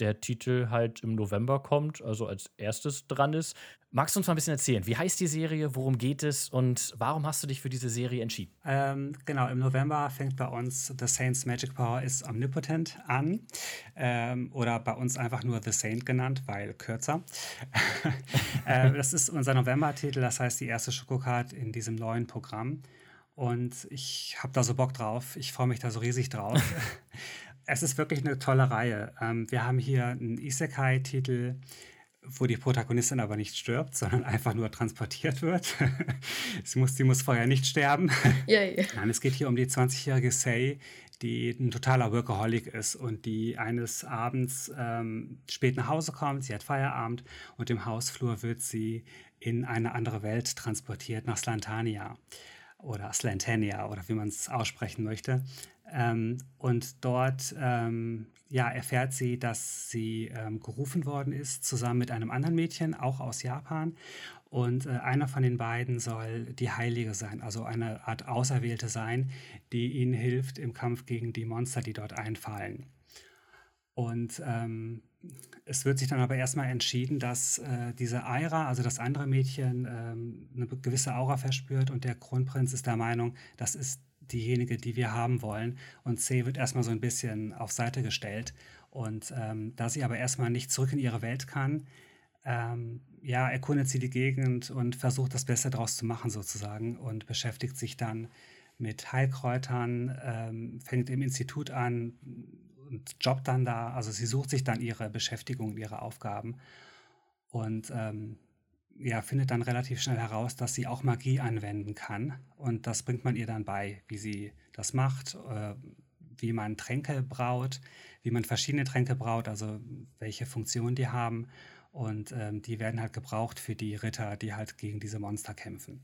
der Titel halt im November kommt, also als erstes dran ist. Magst du uns mal ein bisschen erzählen? Wie heißt die Serie? Worum geht es? Und warum hast du dich für diese Serie entschieden? Ähm, genau, im November fängt bei uns The Saint's Magic Power is Omnipotent an. Ähm, oder bei uns einfach nur The Saint genannt, weil kürzer. (laughs) äh, das ist unser November-Titel, das heißt die erste Schokocard in diesem neuen Programm. Und ich habe da so Bock drauf. Ich freue mich da so riesig drauf. (laughs) es ist wirklich eine tolle Reihe. Ähm, wir haben hier einen Isekai-Titel wo die Protagonistin aber nicht stirbt, sondern einfach nur transportiert wird. (laughs) sie, muss, sie muss vorher nicht sterben. (laughs) Yeah, yeah. Nein, es geht hier um die 20-jährige Sei, die ein totaler Workaholic ist und die eines Abends ähm, spät nach Hause kommt. Sie hat Feierabend und im Hausflur wird sie in eine andere Welt transportiert, nach Slantania oder Slantania oder wie man es aussprechen möchte. Ähm, und dort ähm, ja, erfährt sie, dass sie ähm, gerufen worden ist, zusammen mit einem anderen Mädchen, auch aus Japan. Und äh, einer von den beiden soll die Heilige sein, also eine Art Auserwählte sein, die ihnen hilft im Kampf gegen die Monster, die dort einfallen. Und ähm, es wird sich dann aber erstmal entschieden, dass äh, diese Aira, also das andere Mädchen, ähm, eine gewisse Aura verspürt und der Kronprinz ist der Meinung, das ist diejenige, die wir haben wollen. Und C wird erstmal so ein bisschen auf Seite gestellt. Und ähm, da sie aber erstmal nicht zurück in ihre Welt kann, ähm, ja, erkundet sie die Gegend und versucht das Beste daraus zu machen sozusagen und beschäftigt sich dann mit Heilkräutern, ähm, fängt im Institut an und jobbt dann da. Also sie sucht sich dann ihre Beschäftigung, ihre Aufgaben und ähm, ja, findet dann relativ schnell heraus, dass sie auch Magie anwenden kann. Und das bringt man ihr dann bei, wie sie das macht, äh, wie man Tränke braut, wie man verschiedene Tränke braut, also welche Funktionen die haben. Und ähm, die werden halt gebraucht für die Ritter, die halt gegen diese Monster kämpfen.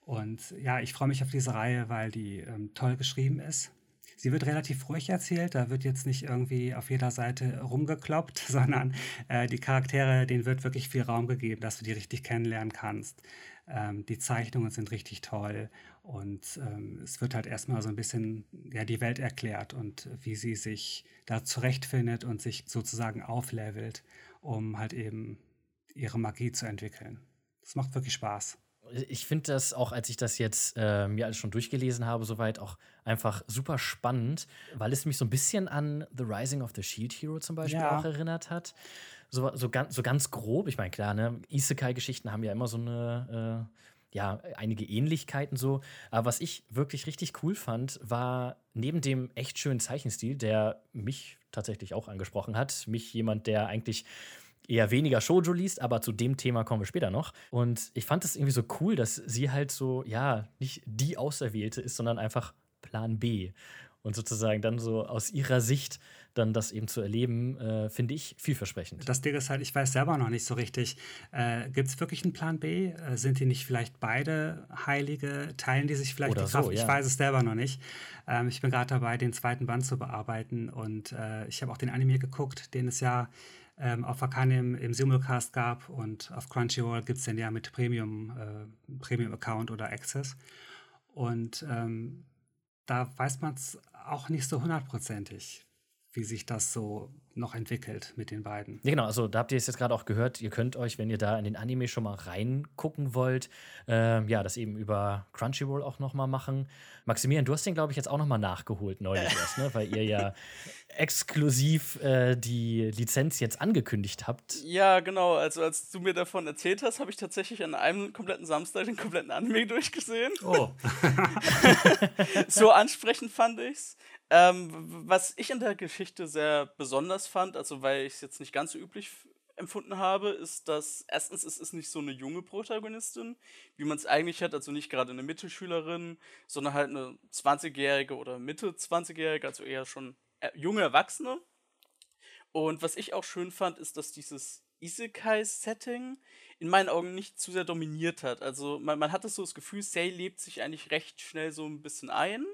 Und ja, ich freue mich auf diese Reihe, weil die ähm, toll geschrieben ist. Sie wird relativ ruhig erzählt, da wird jetzt nicht irgendwie auf jeder Seite rumgekloppt, (laughs) sondern äh, die Charaktere, denen wird wirklich viel Raum gegeben, dass du die richtig kennenlernen kannst. Ähm, die Zeichnungen sind richtig toll und ähm, es wird halt erstmal so ein bisschen ja, die Welt erklärt und wie sie sich da zurechtfindet und sich sozusagen auflevelt, um halt eben ihre Magie zu entwickeln. Das macht wirklich Spaß ich finde das auch, als ich das jetzt äh, mir alles schon durchgelesen habe, soweit auch einfach super spannend, weil es mich so ein bisschen an The Rising of the Shield Hero zum Beispiel ja. auch erinnert hat. So, so, ganz, so ganz grob, ich meine, klar, ne, Isekai-Geschichten haben ja immer so eine, äh, ja, einige Ähnlichkeiten so. Aber was ich wirklich richtig cool fand, war neben dem echt schönen Zeichenstil, der mich tatsächlich auch angesprochen hat, mich jemand, der eigentlich eher weniger Shoujo liest, aber zu dem Thema kommen wir später noch. Und ich fand es irgendwie so cool, dass sie halt so, ja, nicht die Auserwählte ist, sondern einfach Plan B. Und sozusagen dann so aus ihrer Sicht dann das eben zu erleben, äh, finde ich vielversprechend. Das Ding ist halt, ich weiß selber noch nicht so richtig, äh, gibt es wirklich einen Plan B? Äh, sind die nicht vielleicht beide Heilige? Teilen die sich vielleicht Oder die Kraft? So, ja. Ich weiß es selber noch nicht. Ähm, ich bin gerade dabei, den zweiten Band zu bearbeiten und äh, ich habe auch den Anime geguckt, den es ja ähm, auf Arcane im, im, Simulcast gab und auf Crunchyroll gibt es den ja mit Premium, äh, Premium-Account oder Access. Und ähm, da weiß man es auch nicht so hundertprozentig, wie sich das so noch entwickelt mit den beiden. Ja, genau, also da habt ihr es jetzt gerade auch gehört, ihr könnt euch, wenn ihr da in den Anime schon mal reingucken wollt, äh, ja, das eben über Crunchyroll auch noch mal machen. Maximilian, du hast den, glaube ich, jetzt auch noch mal nachgeholt neulich erst, ne? weil ihr ja (laughs) exklusiv äh, die Lizenz jetzt angekündigt habt. Ja, genau, also als du mir davon erzählt hast, habe ich tatsächlich an einem kompletten Samstag den kompletten Anime (laughs) durchgesehen. Oh. (laughs) so ansprechend fand ich's. Ähm, was ich in der Geschichte sehr besonders fand, also weil ich es jetzt nicht ganz so üblich empfunden habe, ist, dass erstens es ist nicht so eine junge Protagonistin, wie man es eigentlich hat, also nicht gerade eine Mittelschülerin, sondern halt eine 20-jährige oder Mitte 20-jährige, also eher schon äh, junge Erwachsene. Und was ich auch schön fand, ist, dass dieses Isekai-Setting in meinen Augen nicht zu sehr dominiert hat. Also man, man hatte so das Gefühl, Sei lebt sich eigentlich recht schnell so ein bisschen ein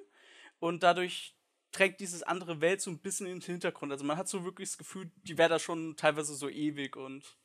und dadurch trägt dieses andere Welt so ein bisschen in den Hintergrund. Also man hat so wirklich das Gefühl, die wäre da schon teilweise so ewig und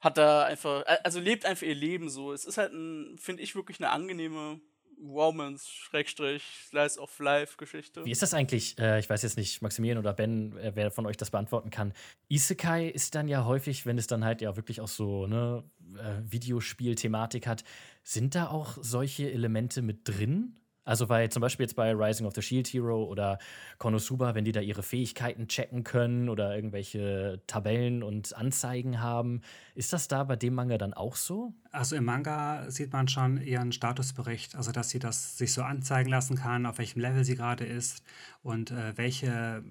hat da einfach, also lebt einfach ihr Leben so. Es ist halt, finde ich, wirklich eine angenehme Romance, Schrägstrich, Slice of Life Geschichte. Wie ist das eigentlich? Äh, ich weiß jetzt nicht, Maximilian oder Ben, äh, wer von euch das beantworten kann. Isekai ist dann ja häufig, wenn es dann halt ja wirklich auch so eine äh, Videospiel-Thematik hat, sind da auch solche Elemente mit drin? Also, weil zum Beispiel jetzt bei Rising of the Shield Hero oder Konosuba, wenn die da ihre Fähigkeiten checken können oder irgendwelche Tabellen und Anzeigen haben, ist das da bei dem Manga dann auch so? Also im Manga sieht man schon ihren Statusbericht, also dass sie das sich so anzeigen lassen kann, auf welchem Level sie gerade ist und äh, welche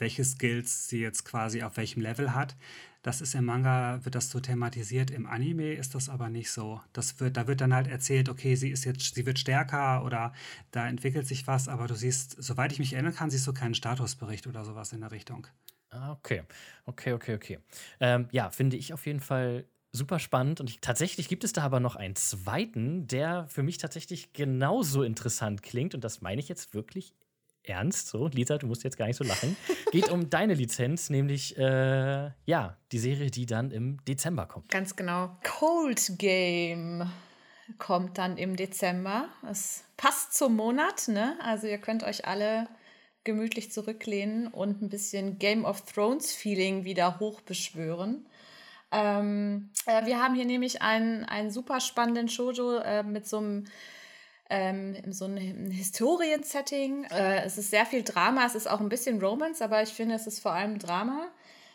welche Skills sie jetzt quasi auf welchem Level hat. Das ist im Manga, wird das so thematisiert. Im Anime ist das aber nicht so. Das wird, da wird dann halt erzählt, okay, sie ist jetzt, sie wird stärker oder da entwickelt sich was, aber du siehst, soweit ich mich erinnern kann, siehst du keinen Statusbericht oder sowas in der Richtung. Ah, okay. Okay, okay, okay. Ähm, ja, finde ich auf jeden Fall super spannend. Und ich, tatsächlich gibt es da aber noch einen zweiten, der für mich tatsächlich genauso interessant klingt. Und das meine ich jetzt wirklich ernst, so, Lisa, du musst jetzt gar nicht so lachen, geht um deine Lizenz, nämlich äh, ja, die Serie, die dann im Dezember kommt. Ganz genau. Cold Game kommt dann im Dezember. Es passt zum Monat, ne? Also ihr könnt euch alle gemütlich zurücklehnen und ein bisschen Game of Thrones Feeling wieder hochbeschwören. Ähm, äh, wir haben hier nämlich einen, einen super spannenden Shoujo äh, mit so einem ähm, so einem Historien-Setting. Äh, es ist sehr viel Drama, es ist auch ein bisschen Romance, aber ich finde, es ist vor allem Drama.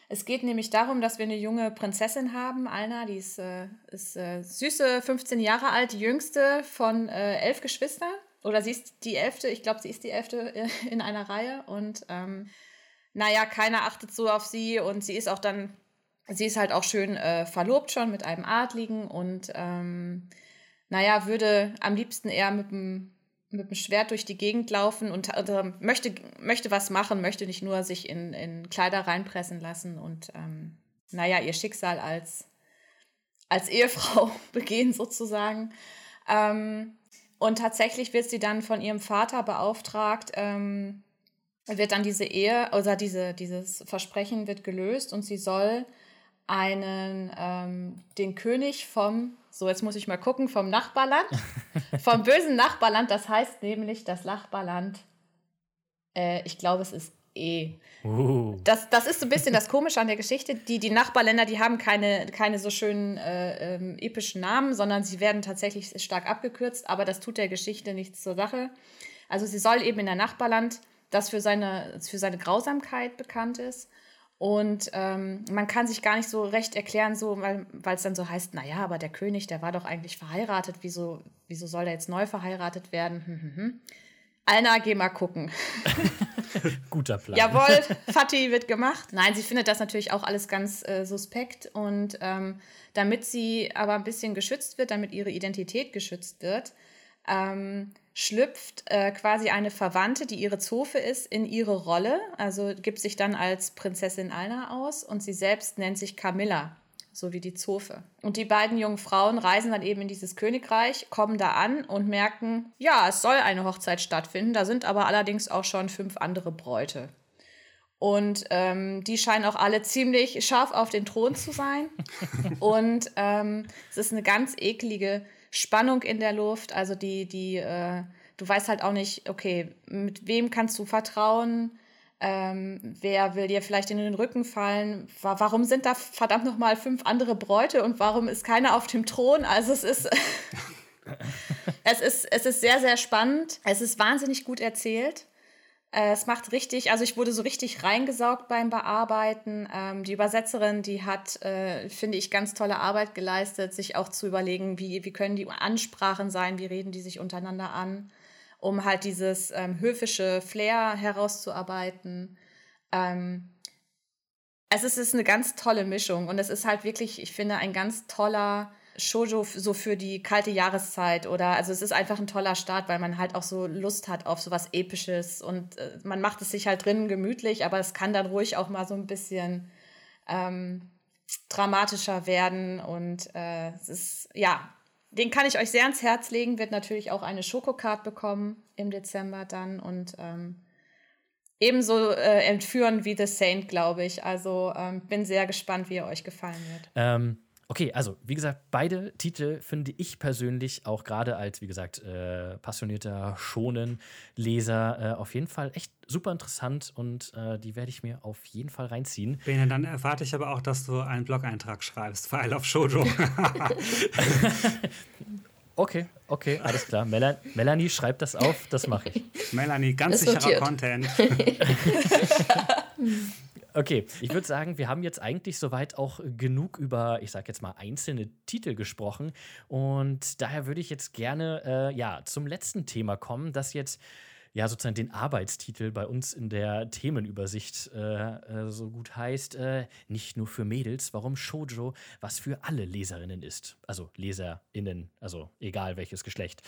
Es geht nämlich darum, dass wir eine junge Prinzessin haben, Alna, die ist, äh, ist äh, süße 15 Jahre alt, die jüngste von äh, elf Geschwistern. Oder sie ist die elfte, ich glaube, sie ist die elfte äh, in einer Reihe. Und ähm, naja, keiner achtet so auf sie und sie ist auch dann, sie ist halt auch schön äh, verlobt schon mit einem Adligen und ähm, naja, würde am liebsten eher mit dem, mit dem Schwert durch die Gegend laufen und äh, möchte, möchte was machen, möchte nicht nur sich in, in Kleider reinpressen lassen und ähm, naja, ihr Schicksal als, als Ehefrau (laughs) begehen sozusagen. Ähm, und tatsächlich wird sie dann von ihrem Vater beauftragt, ähm, wird dann diese Ehe oder diese, dieses Versprechen wird gelöst und sie soll einen, ähm, den König vom so, jetzt muss ich mal gucken, vom Nachbarland. (laughs) vom bösen Nachbarland, das heißt nämlich das Nachbarland, äh, ich glaube, es ist E. Uh. Das, das ist so ein bisschen das Komische an der Geschichte. Die, die Nachbarländer, die haben keine, keine so schönen äh, ähm, epischen Namen, sondern sie werden tatsächlich stark abgekürzt, aber das tut der Geschichte nichts zur Sache. Also sie soll eben in der Nachbarland, das für seine, für seine Grausamkeit bekannt ist, und ähm, man kann sich gar nicht so recht erklären, so, weil es dann so heißt, naja, aber der König, der war doch eigentlich verheiratet, wieso, wieso soll er jetzt neu verheiratet werden? Hm, hm, hm. Alna, geh mal gucken. (laughs) Guter Plan. Jawohl, (laughs) Fatih wird gemacht. Nein, sie findet das natürlich auch alles ganz äh, suspekt. Und ähm, damit sie aber ein bisschen geschützt wird, damit ihre Identität geschützt wird, ähm, schlüpft äh, quasi eine Verwandte, die ihre Zofe ist, in ihre Rolle, also gibt sich dann als Prinzessin Alna aus und sie selbst nennt sich Camilla, so wie die Zofe. Und die beiden jungen Frauen reisen dann eben in dieses Königreich, kommen da an und merken, ja, es soll eine Hochzeit stattfinden, da sind aber allerdings auch schon fünf andere Bräute. Und ähm, die scheinen auch alle ziemlich scharf auf den Thron zu sein. (laughs) und ähm, es ist eine ganz eklige Spannung in der Luft. Also die, die, äh, du weißt halt auch nicht, okay, mit wem kannst du vertrauen? Ähm, wer will dir vielleicht in den Rücken fallen? Warum sind da verdammt nochmal fünf andere Bräute und warum ist keiner auf dem Thron? Also es ist, (laughs) es ist, es ist sehr, sehr spannend. Es ist wahnsinnig gut erzählt. Äh, es macht richtig, also ich wurde so richtig reingesaugt beim Bearbeiten. Ähm, die Übersetzerin, die hat, äh, finde ich, ganz tolle Arbeit geleistet, sich auch zu überlegen, wie, wie können die Ansprachen sein, wie reden die sich untereinander an, um halt dieses ähm, höfische Flair herauszuarbeiten. Ähm, es ist, es ist eine ganz tolle Mischung und es ist halt wirklich, ich finde, ein ganz toller Shoujo so für die kalte Jahreszeit oder also es ist einfach ein toller Start, weil man halt auch so Lust hat auf so was Episches und äh, man macht es sich halt drinnen gemütlich, aber es kann dann ruhig auch mal so ein bisschen ähm, dramatischer werden und äh, es ist, ja, den kann ich euch sehr ans Herz legen, wird natürlich auch eine Schokocard bekommen im Dezember dann und ähm, ebenso äh, entführen wie The Saint, glaube ich. Also ähm, bin sehr gespannt, wie er euch gefallen wird. Ähm, Okay, also wie gesagt, beide Titel finde ich persönlich auch gerade als, wie gesagt, äh, passionierter Schonen-Leser äh, auf jeden Fall echt super interessant und äh, die werde ich mir auf jeden Fall reinziehen. Bene, dann erwarte ich aber auch, dass du einen Blog-Eintrag schreibst für I Love Shoujo. (laughs) okay, okay, alles klar. Mel Melanie schreibt das auf, das mache ich. Melanie, ganz sicherer Content. (laughs) (laughs) Okay, ich würde sagen, wir haben jetzt eigentlich soweit auch genug über, ich sage jetzt mal, einzelne Titel gesprochen. Und daher würde ich jetzt gerne äh, ja, zum letzten Thema kommen, das jetzt ja sozusagen den Arbeitstitel bei uns in der Themenübersicht äh, äh, so gut heißt, äh, nicht nur für Mädels, warum Shoujo was für alle Leserinnen ist. Also LeserInnen, also egal welches Geschlecht.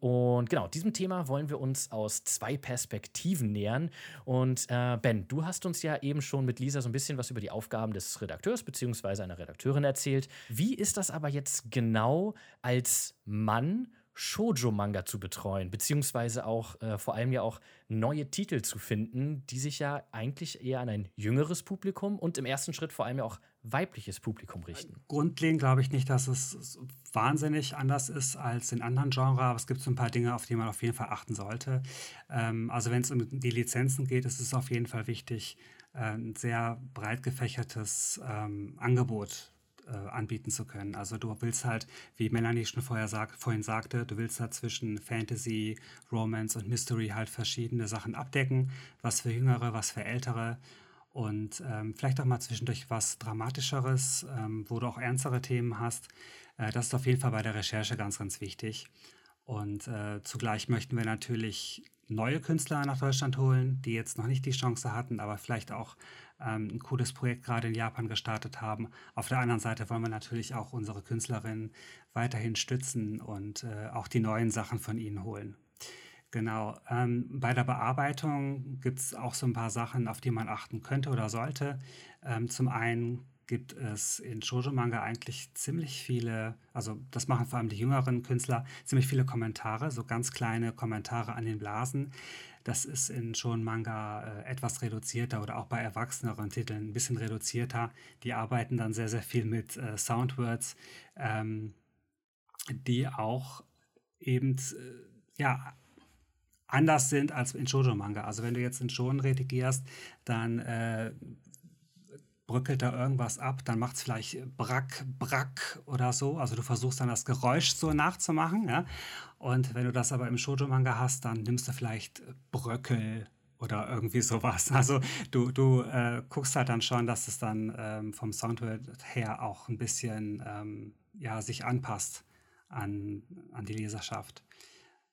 Und genau, diesem Thema wollen wir uns aus zwei Perspektiven nähern. Und äh, Ben, du hast uns ja eben schon mit Lisa so ein bisschen was über die Aufgaben des Redakteurs bzw. einer Redakteurin erzählt. Wie ist das aber jetzt genau als Mann Shoujo-Manga zu betreuen, beziehungsweise auch äh, vor allem ja auch neue Titel zu finden, die sich ja eigentlich eher an ein jüngeres Publikum und im ersten Schritt vor allem ja auch weibliches Publikum richten. Grundlegend glaube ich nicht, dass es wahnsinnig anders ist als in anderen Genres, aber es gibt so ein paar Dinge, auf die man auf jeden Fall achten sollte. Ähm, also wenn es um die Lizenzen geht, ist es auf jeden Fall wichtig, äh, ein sehr breit gefächertes ähm, Angebot äh, anbieten zu können. Also du willst halt, wie Melanie schon vorher sag, vorhin sagte, du willst halt zwischen Fantasy, Romance und Mystery halt verschiedene Sachen abdecken, was für Jüngere, was für Ältere und ähm, vielleicht auch mal zwischendurch was Dramatischeres, ähm, wo du auch ernstere Themen hast. Äh, das ist auf jeden Fall bei der Recherche ganz, ganz wichtig. Und äh, zugleich möchten wir natürlich neue Künstler nach Deutschland holen, die jetzt noch nicht die Chance hatten, aber vielleicht auch ähm, ein cooles Projekt gerade in Japan gestartet haben. Auf der anderen Seite wollen wir natürlich auch unsere Künstlerinnen weiterhin stützen und äh, auch die neuen Sachen von ihnen holen. Genau. Ähm, bei der Bearbeitung gibt es auch so ein paar Sachen, auf die man achten könnte oder sollte. Ähm, zum einen gibt es in Shoujo-Manga eigentlich ziemlich viele, also das machen vor allem die jüngeren Künstler, ziemlich viele Kommentare, so ganz kleine Kommentare an den Blasen. Das ist in Shoujo-Manga äh, etwas reduzierter oder auch bei erwachseneren Titeln ein bisschen reduzierter. Die arbeiten dann sehr, sehr viel mit äh, Soundwords, ähm, die auch eben, äh, ja, anders sind als in Shoujo-Manga. Also wenn du jetzt in Shonen redigierst, dann äh, bröckelt da irgendwas ab, dann macht es vielleicht Brack, Brack oder so. Also du versuchst dann das Geräusch so nachzumachen. Ja? Und wenn du das aber im Shoujo-Manga hast, dann nimmst du vielleicht Bröckel oder irgendwie sowas. (laughs) Also du, du äh, guckst halt dann schon, dass es dann ähm, vom Soundware her auch ein bisschen ähm, ja, sich anpasst an, an die Leserschaft.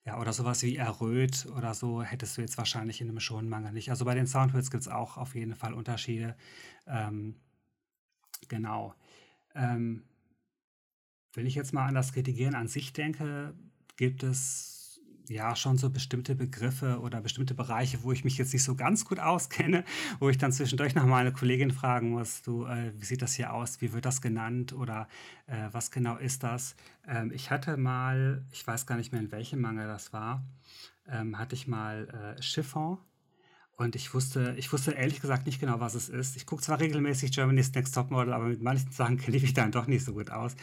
Ja, oder sowas wie Erröt oder so hättest du jetzt wahrscheinlich in einem Shonenmanga nicht. Also bei den Soundwords gibt es auch auf jeden Fall Unterschiede. Ähm, genau. Ähm, wenn ich jetzt mal an das Redigieren an sich denke, gibt es ja schon so bestimmte Begriffe oder bestimmte Bereiche, wo ich mich jetzt nicht so ganz gut auskenne, (laughs) wo ich dann zwischendurch noch mal eine Kollegin fragen muss, du, äh, wie sieht das hier aus, wie wird das genannt oder äh, was genau ist das? Ähm, ich hatte mal, ich weiß gar nicht mehr in welchem Mangel das war, ähm, hatte ich mal äh, Chiffon und ich wusste, ich wusste ehrlich gesagt nicht genau, was es ist. Ich gucke zwar regelmäßig Germany's Next Topmodel, aber mit manchen Sachen kenne ich mich dann doch nicht so gut aus.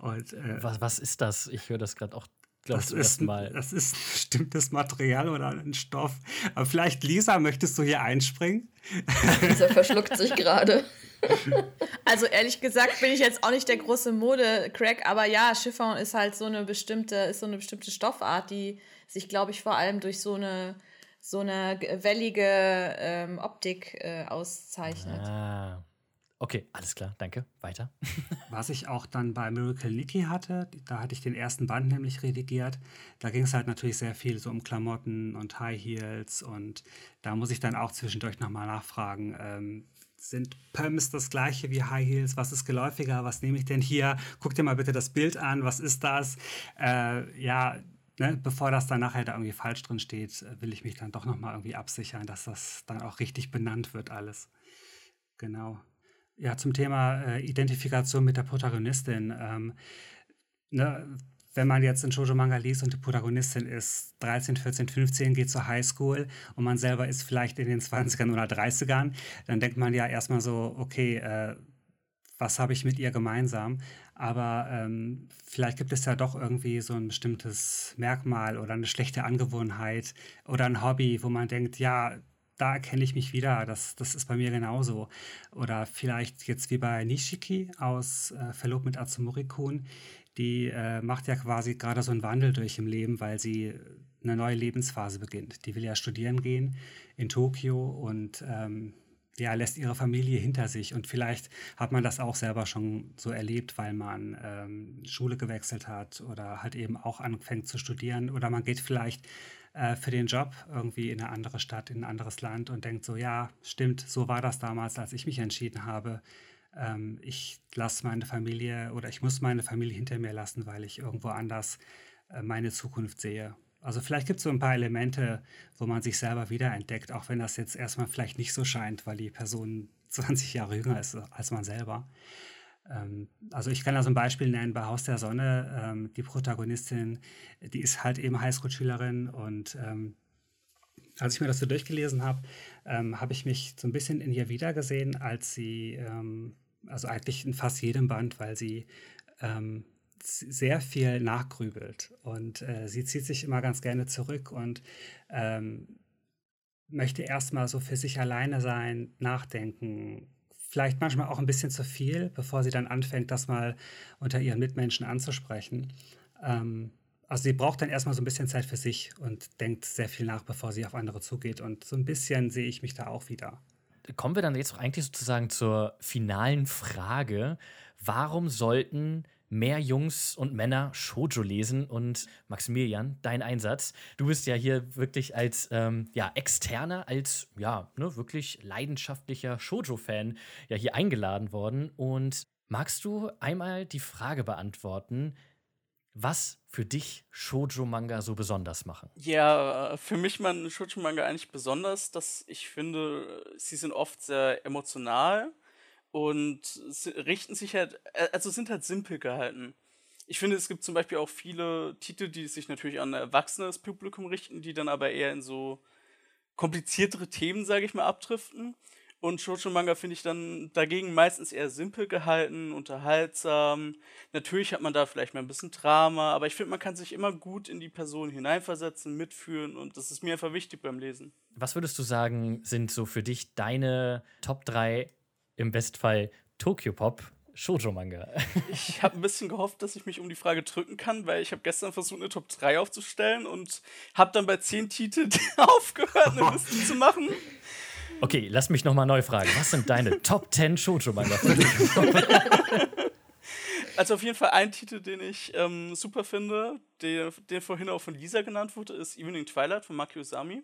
Und, äh, was, was ist das? Ich höre das gerade auch das ist, Mal. Das ist (laughs) ein bestimmtes Material oder ein Stoff. Aber vielleicht, Lisa, möchtest du hier einspringen? (laughs) Lisa verschluckt sich gerade. (laughs) Also ehrlich gesagt bin ich jetzt auch nicht der große Mode-Crack, aber ja, Chiffon ist halt so eine bestimmte, ist so eine bestimmte Stoffart, die sich, glaube ich, vor allem durch so eine so eine wellige ähm, Optik äh, auszeichnet. Ah. Okay, alles klar, danke. Weiter. (laughs) Was ich auch dann bei Miracle Nikki hatte, da hatte ich den ersten Band nämlich redigiert. Da ging es halt natürlich sehr viel so um Klamotten und High Heels und da muss ich dann auch zwischendurch nochmal nachfragen. Ähm, sind Pumps das gleiche wie High Heels? Was ist geläufiger? Was nehme ich denn hier? Guck dir mal bitte das Bild an. Was ist das? Äh, ja, ne, bevor das dann nachher da irgendwie falsch drin steht, will ich mich dann doch nochmal irgendwie absichern, dass das dann auch richtig benannt wird alles. Genau. Ja, zum Thema äh, Identifikation mit der Protagonistin. Ähm, ne, wenn man jetzt in Shoujo Manga liest und die Protagonistin ist 13, 14, 15, geht zur Highschool und man selber ist vielleicht in den 20ern oder 30ern, dann denkt man ja erstmal so, okay, äh, was habe ich mit ihr gemeinsam? Aber ähm, vielleicht gibt es ja doch irgendwie so ein bestimmtes Merkmal oder eine schlechte Angewohnheit oder ein Hobby, wo man denkt, ja, da erkenne ich mich wieder, das, das ist bei mir genauso. Oder vielleicht jetzt wie bei Nishiki aus äh, Verlobt mit Atsumori-kun, die äh, macht ja quasi gerade so einen Wandel durch im Leben, weil sie eine neue Lebensphase beginnt. Die will ja studieren gehen in Tokio und ähm, ja, lässt ihre Familie hinter sich. Und vielleicht hat man das auch selber schon so erlebt, weil man ähm, Schule gewechselt hat oder halt eben auch anfängt zu studieren. Oder man geht vielleicht äh, für den Job irgendwie in eine andere Stadt, in ein anderes Land und denkt so, ja, stimmt, so war das damals, als ich mich entschieden habe. Ähm, ich lasse meine Familie oder ich muss meine Familie hinter mir lassen, weil ich irgendwo anders äh, meine Zukunft sehe. Also vielleicht gibt es so ein paar Elemente, wo man sich selber wiederentdeckt, auch wenn das jetzt erstmal vielleicht nicht so scheint, weil die Person (laughs) 20 Jahre jünger ist als man selber. Ähm, also ich kann da so ein Beispiel nennen bei Haus der Sonne. Ähm, die Protagonistin, die ist halt eben Highschool-Schülerin und ähm, als ich mir das so durchgelesen habe, habe ich mich so ein bisschen in ihr wiedergesehen, als sie, also eigentlich in fast jedem Band, weil sie sehr viel nachgrübelt und äh, sie zieht sich immer ganz gerne zurück und ähm, möchte erstmal so für sich alleine sein, nachdenken, vielleicht manchmal auch ein bisschen zu viel, bevor sie dann anfängt, das mal unter ihren Mitmenschen anzusprechen. Ähm, also sie braucht dann erstmal so ein bisschen Zeit für sich und denkt sehr viel nach, bevor sie auf andere zugeht. Und so ein bisschen sehe ich mich da auch wieder. Kommen wir dann jetzt auch eigentlich sozusagen zur finalen Frage. Warum sollten mehr Jungs und Männer Shoujo lesen. Und Maximilian, dein Einsatz. Du bist ja hier wirklich als ähm, ja, Externer, als ja, ne, wirklich leidenschaftlicher Shoujo-Fan ja hier eingeladen worden. Und magst du einmal die Frage beantworten, was für dich Shoujo-Manga so besonders machen? Ja, für mich man Shoujo-Manga eigentlich besonders, dass ich finde, sie sind oft sehr emotional und richten sich halt, äh, also sind halt simpel gehalten. Ich finde, es gibt zum Beispiel auch viele Titel, die sich natürlich an ein erwachsenes Publikum richten, die dann aber eher in so kompliziertere Themen, sage ich mal, abdriften. Und Shoujo-Manga finde ich dann dagegen meistens eher simpel gehalten, unterhaltsam. Natürlich hat man da vielleicht mal ein bisschen Drama, aber ich finde, man kann sich immer gut in die Person hineinversetzen, mitführen und das ist mir einfach wichtig beim Lesen. Was würdest du sagen, sind so für dich deine Top 3 im Bestfall Tokyo Pop Shoujo-Manga. (laughs) ich habe ein bisschen gehofft, dass ich mich um die Frage drücken kann, weil ich habe gestern versucht, eine Top 3 aufzustellen und habe dann bei 10 Titeln (laughs) aufgehört, eine Liste zu machen. Okay, lass mich nochmal neu fragen. Was sind deine (laughs) Top 10 Shoujo-Manga? also auf jeden Fall ein Titel, den ich ähm, super finde, der, der vorhin auch von Lisa genannt wurde, ist Evening Twilight von Maki Usami.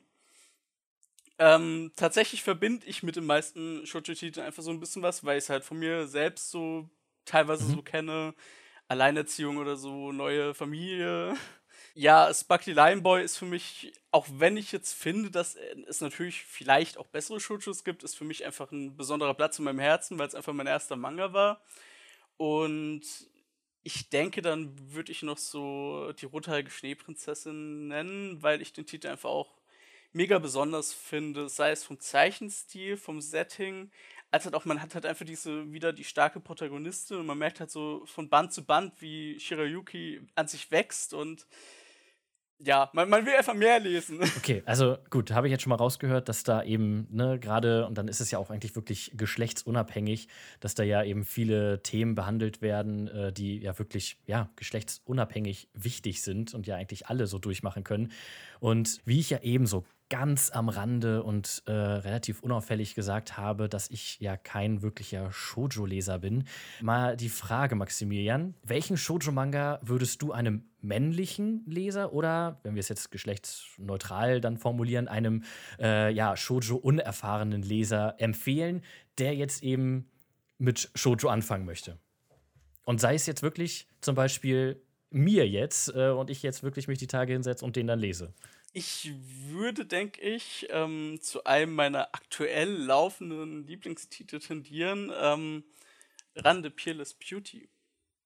Ähm, tatsächlich verbinde ich mit den meisten Shoujo-Titeln einfach so ein bisschen was, weil ich es halt von mir selbst so teilweise mhm. so kenne. Alleinerziehung oder so, neue Familie. (laughs) Ja, Sparkly Lion Boy ist für mich, auch wenn ich jetzt finde, dass es natürlich vielleicht auch bessere Shoujos gibt, ist für mich einfach ein besonderer Platz in meinem Herzen, weil es einfach mein erster Manga war. Und ich denke, dann würde ich noch so die rothaarige Schneeprinzessin nennen, weil ich den Titel einfach auch mega besonders finde, sei es vom Zeichenstil, vom Setting, als halt auch, man hat halt einfach diese, wieder die starke Protagonistin und man merkt halt so von Band zu Band, wie Shirayuki an sich wächst und ja, man, man will einfach mehr lesen. (laughs) Okay, also gut, habe ich jetzt schon mal rausgehört, dass da eben, ne, gerade, und dann ist es ja auch eigentlich wirklich geschlechtsunabhängig, dass da ja eben viele Themen behandelt werden, äh, die ja wirklich, ja, geschlechtsunabhängig wichtig sind und ja eigentlich alle so durchmachen können. Und wie ich ja eben so ganz am Rande und äh, relativ unauffällig gesagt habe, dass ich ja kein wirklicher Shoujo-Leser bin. Mal die Frage, Maximilian, welchen Shoujo-Manga würdest du einem männlichen Leser oder, wenn wir es jetzt geschlechtsneutral dann formulieren, einem äh, ja, Shoujo-unerfahrenen Leser empfehlen, der jetzt eben mit Shoujo anfangen möchte? Und sei es jetzt wirklich zum Beispiel mir jetzt äh, und ich jetzt wirklich mich die Tage hinsetze und den dann lese. Ich würde, denke ich, ähm, zu einem meiner aktuell laufenden Lieblingstitel tendieren. Ähm, Rande Peerless Beauty.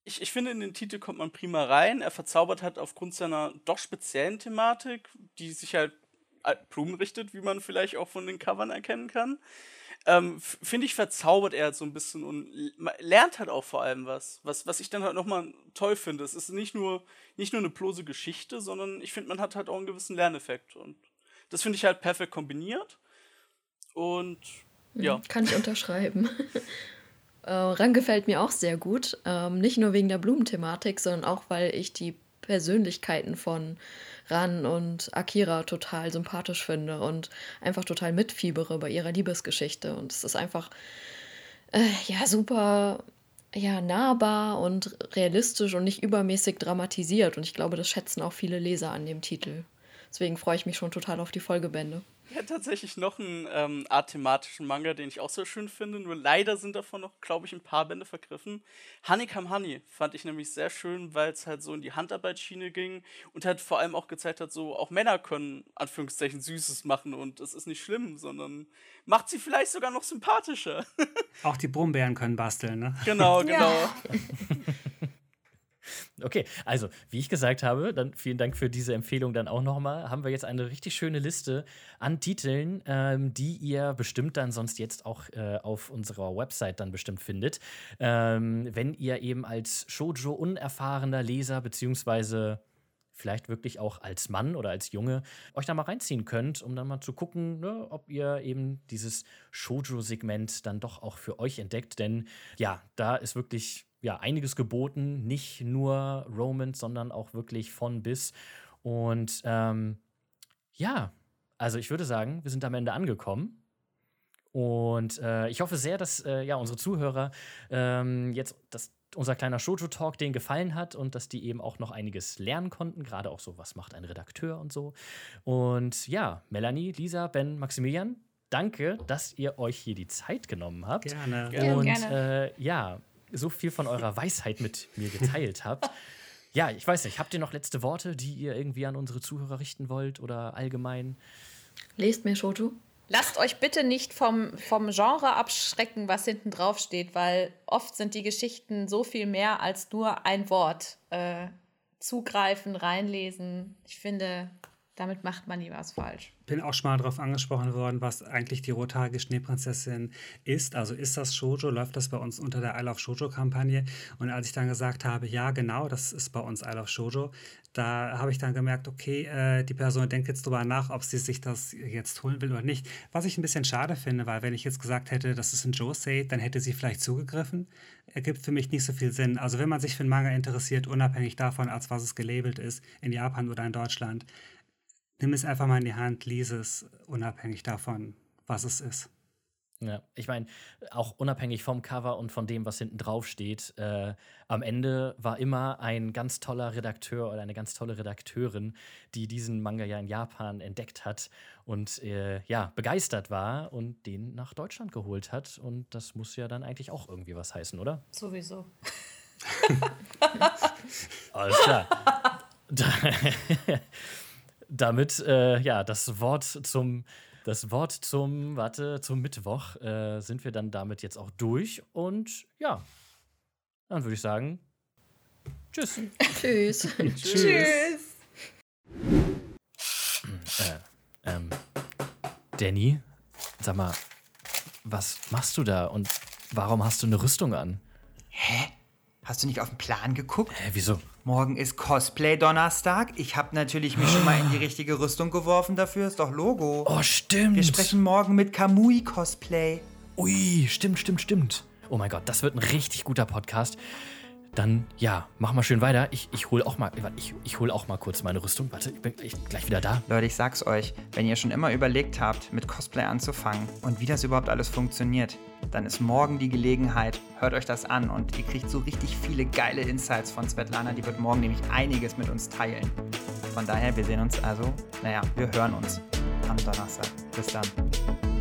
Ich, ich finde, in den Titel kommt man prima rein. Er verzaubert hat aufgrund seiner doch speziellen Thematik, die sich halt Blumen richtet, wie man vielleicht auch von den Covern erkennen kann ähm, finde ich, verzaubert er halt so ein bisschen und lernt halt auch vor allem was, was, was ich dann halt nochmal toll finde. Es ist nicht nur, nicht nur eine bloße Geschichte, sondern ich finde, man hat halt auch einen gewissen Lerneffekt und das finde ich halt perfekt kombiniert und mhm, ja. Kann ich unterschreiben. (laughs) äh, Rang gefällt mir auch sehr gut. Ähm, nicht nur wegen der Blumenthematik, sondern auch, weil ich die Persönlichkeiten von Ran und Akira total sympathisch finde und einfach total mitfiebere bei ihrer Liebesgeschichte. Und es ist einfach äh, ja super ja, nahbar und realistisch und nicht übermäßig dramatisiert. Und ich glaube, das schätzen auch viele Leser an dem Titel. Deswegen freue ich mich schon total auf die Folgebände. Ja, tatsächlich noch einen ähm, athematischen Manga, den ich auch sehr schön finde. Nur leider sind davon noch, glaube ich, ein paar Bände vergriffen. Honeycomb Honey fand ich nämlich sehr schön, weil es halt so in die Handarbeitsschiene ging und halt vor allem auch gezeigt hat, so auch Männer können Anführungszeichen Süßes machen und das ist nicht schlimm, sondern macht sie vielleicht sogar noch sympathischer. auch die Brombeeren können basteln, ne? Genau, genau. Ja. (laughs) Okay, also wie ich gesagt habe, dann vielen Dank für diese Empfehlung dann auch nochmal. Haben wir jetzt eine richtig schöne Liste an Titeln, ähm, die ihr bestimmt dann sonst jetzt auch äh, auf unserer Website dann bestimmt findet. Ähm, wenn ihr eben als Shoujo unerfahrener Leser beziehungsweise vielleicht wirklich auch als Mann oder als Junge euch da mal reinziehen könnt, um dann mal zu gucken, ne, ob ihr eben dieses Shoujo-Segment dann doch auch für euch entdeckt. Denn ja, da ist wirklich ja, einiges geboten, nicht nur Romans, sondern auch wirklich von bis. Und ähm, ja, also ich würde sagen, wir sind am Ende angekommen. Und äh, ich hoffe sehr, dass äh, ja, unsere Zuhörer ähm, jetzt dass unser kleiner Shoujo-Talk denen gefallen hat und dass die eben auch noch einiges lernen konnten, gerade auch so, was macht ein Redakteur und so. Und ja, Melanie, Lisa, Ben, Maximilian, danke, dass ihr euch hier die Zeit genommen habt. Gerne. Und gerne. Äh, ja, so viel von eurer Weisheit mit mir geteilt habt. (laughs) Ja, ich weiß nicht, habt ihr noch letzte Worte, die ihr irgendwie an unsere Zuhörer richten wollt oder allgemein? Lest mir Shoto. Lasst euch bitte nicht vom, vom Genre abschrecken, was hinten drauf steht, weil oft sind die Geschichten so viel mehr als nur ein Wort. Äh, zugreifen, reinlesen. Ich finde, damit macht man nie was falsch. Bin auch schon mal darauf angesprochen worden, was eigentlich die rothaarige Schneeprinzessin ist. Also ist das Shoujo? Läuft das bei uns unter der I Love Shoujo-Kampagne? Und als ich dann gesagt habe, ja, genau, das ist bei uns I Love Shoujo, da habe ich dann gemerkt, okay, äh, die Person denkt jetzt drüber nach, ob sie sich das jetzt holen will oder nicht. Was ich ein bisschen schade finde, weil wenn ich jetzt gesagt hätte, das ist ein Josei, dann hätte sie vielleicht zugegriffen. Ergibt für mich nicht so viel Sinn. Also wenn man sich für einen Manga interessiert, unabhängig davon, als was es gelabelt ist, in Japan oder in Deutschland, nimm es einfach mal in die Hand, lies es, unabhängig davon, was es ist. Ja, ich meine, auch unabhängig vom Cover und von dem, was hinten drauf steht, äh, am Ende war immer ein ganz toller Redakteur oder eine ganz tolle Redakteurin, die diesen Manga ja in Japan entdeckt hat und äh, ja, begeistert war und den nach Deutschland geholt hat. Und das muss ja dann eigentlich auch irgendwie was heißen, oder? Sowieso. (laughs) Alles klar. (laughs) (laughs) damit äh, ja das Wort zum das Wort zum warte zum Mittwoch äh, sind wir dann damit jetzt auch durch und ja dann würde ich sagen tschüss. (laughs) Tschüss. Tschüss. Äh, ähm, Danny sag mal was machst du da und warum hast du eine Rüstung an? Hä hast du nicht auf den Plan geguckt hä wieso Morgen ist Cosplay-Donnerstag. Ich habe natürlich mich schon mal in die richtige Rüstung geworfen dafür. Ist doch Logo. Oh, stimmt. Wir sprechen morgen mit Kamui-Cosplay. Ui, stimmt, stimmt, stimmt. Oh mein Gott, das wird ein richtig guter Podcast. Dann, ja, mach mal schön weiter. Ich, ich hol auch mal, ich, ich hol auch mal kurz meine Rüstung. Warte, ich bin ich, gleich wieder da. Leute, ich sag's euch, wenn ihr schon immer überlegt habt, mit Cosplay anzufangen und wie das überhaupt alles funktioniert, dann ist morgen die Gelegenheit. Hört euch das an und ihr kriegt so richtig viele geile Insights von Svetlana. Die wird morgen nämlich einiges mit uns teilen. Von daher, wir sehen uns also, naja, wir hören uns am Donnerstag. Bis dann.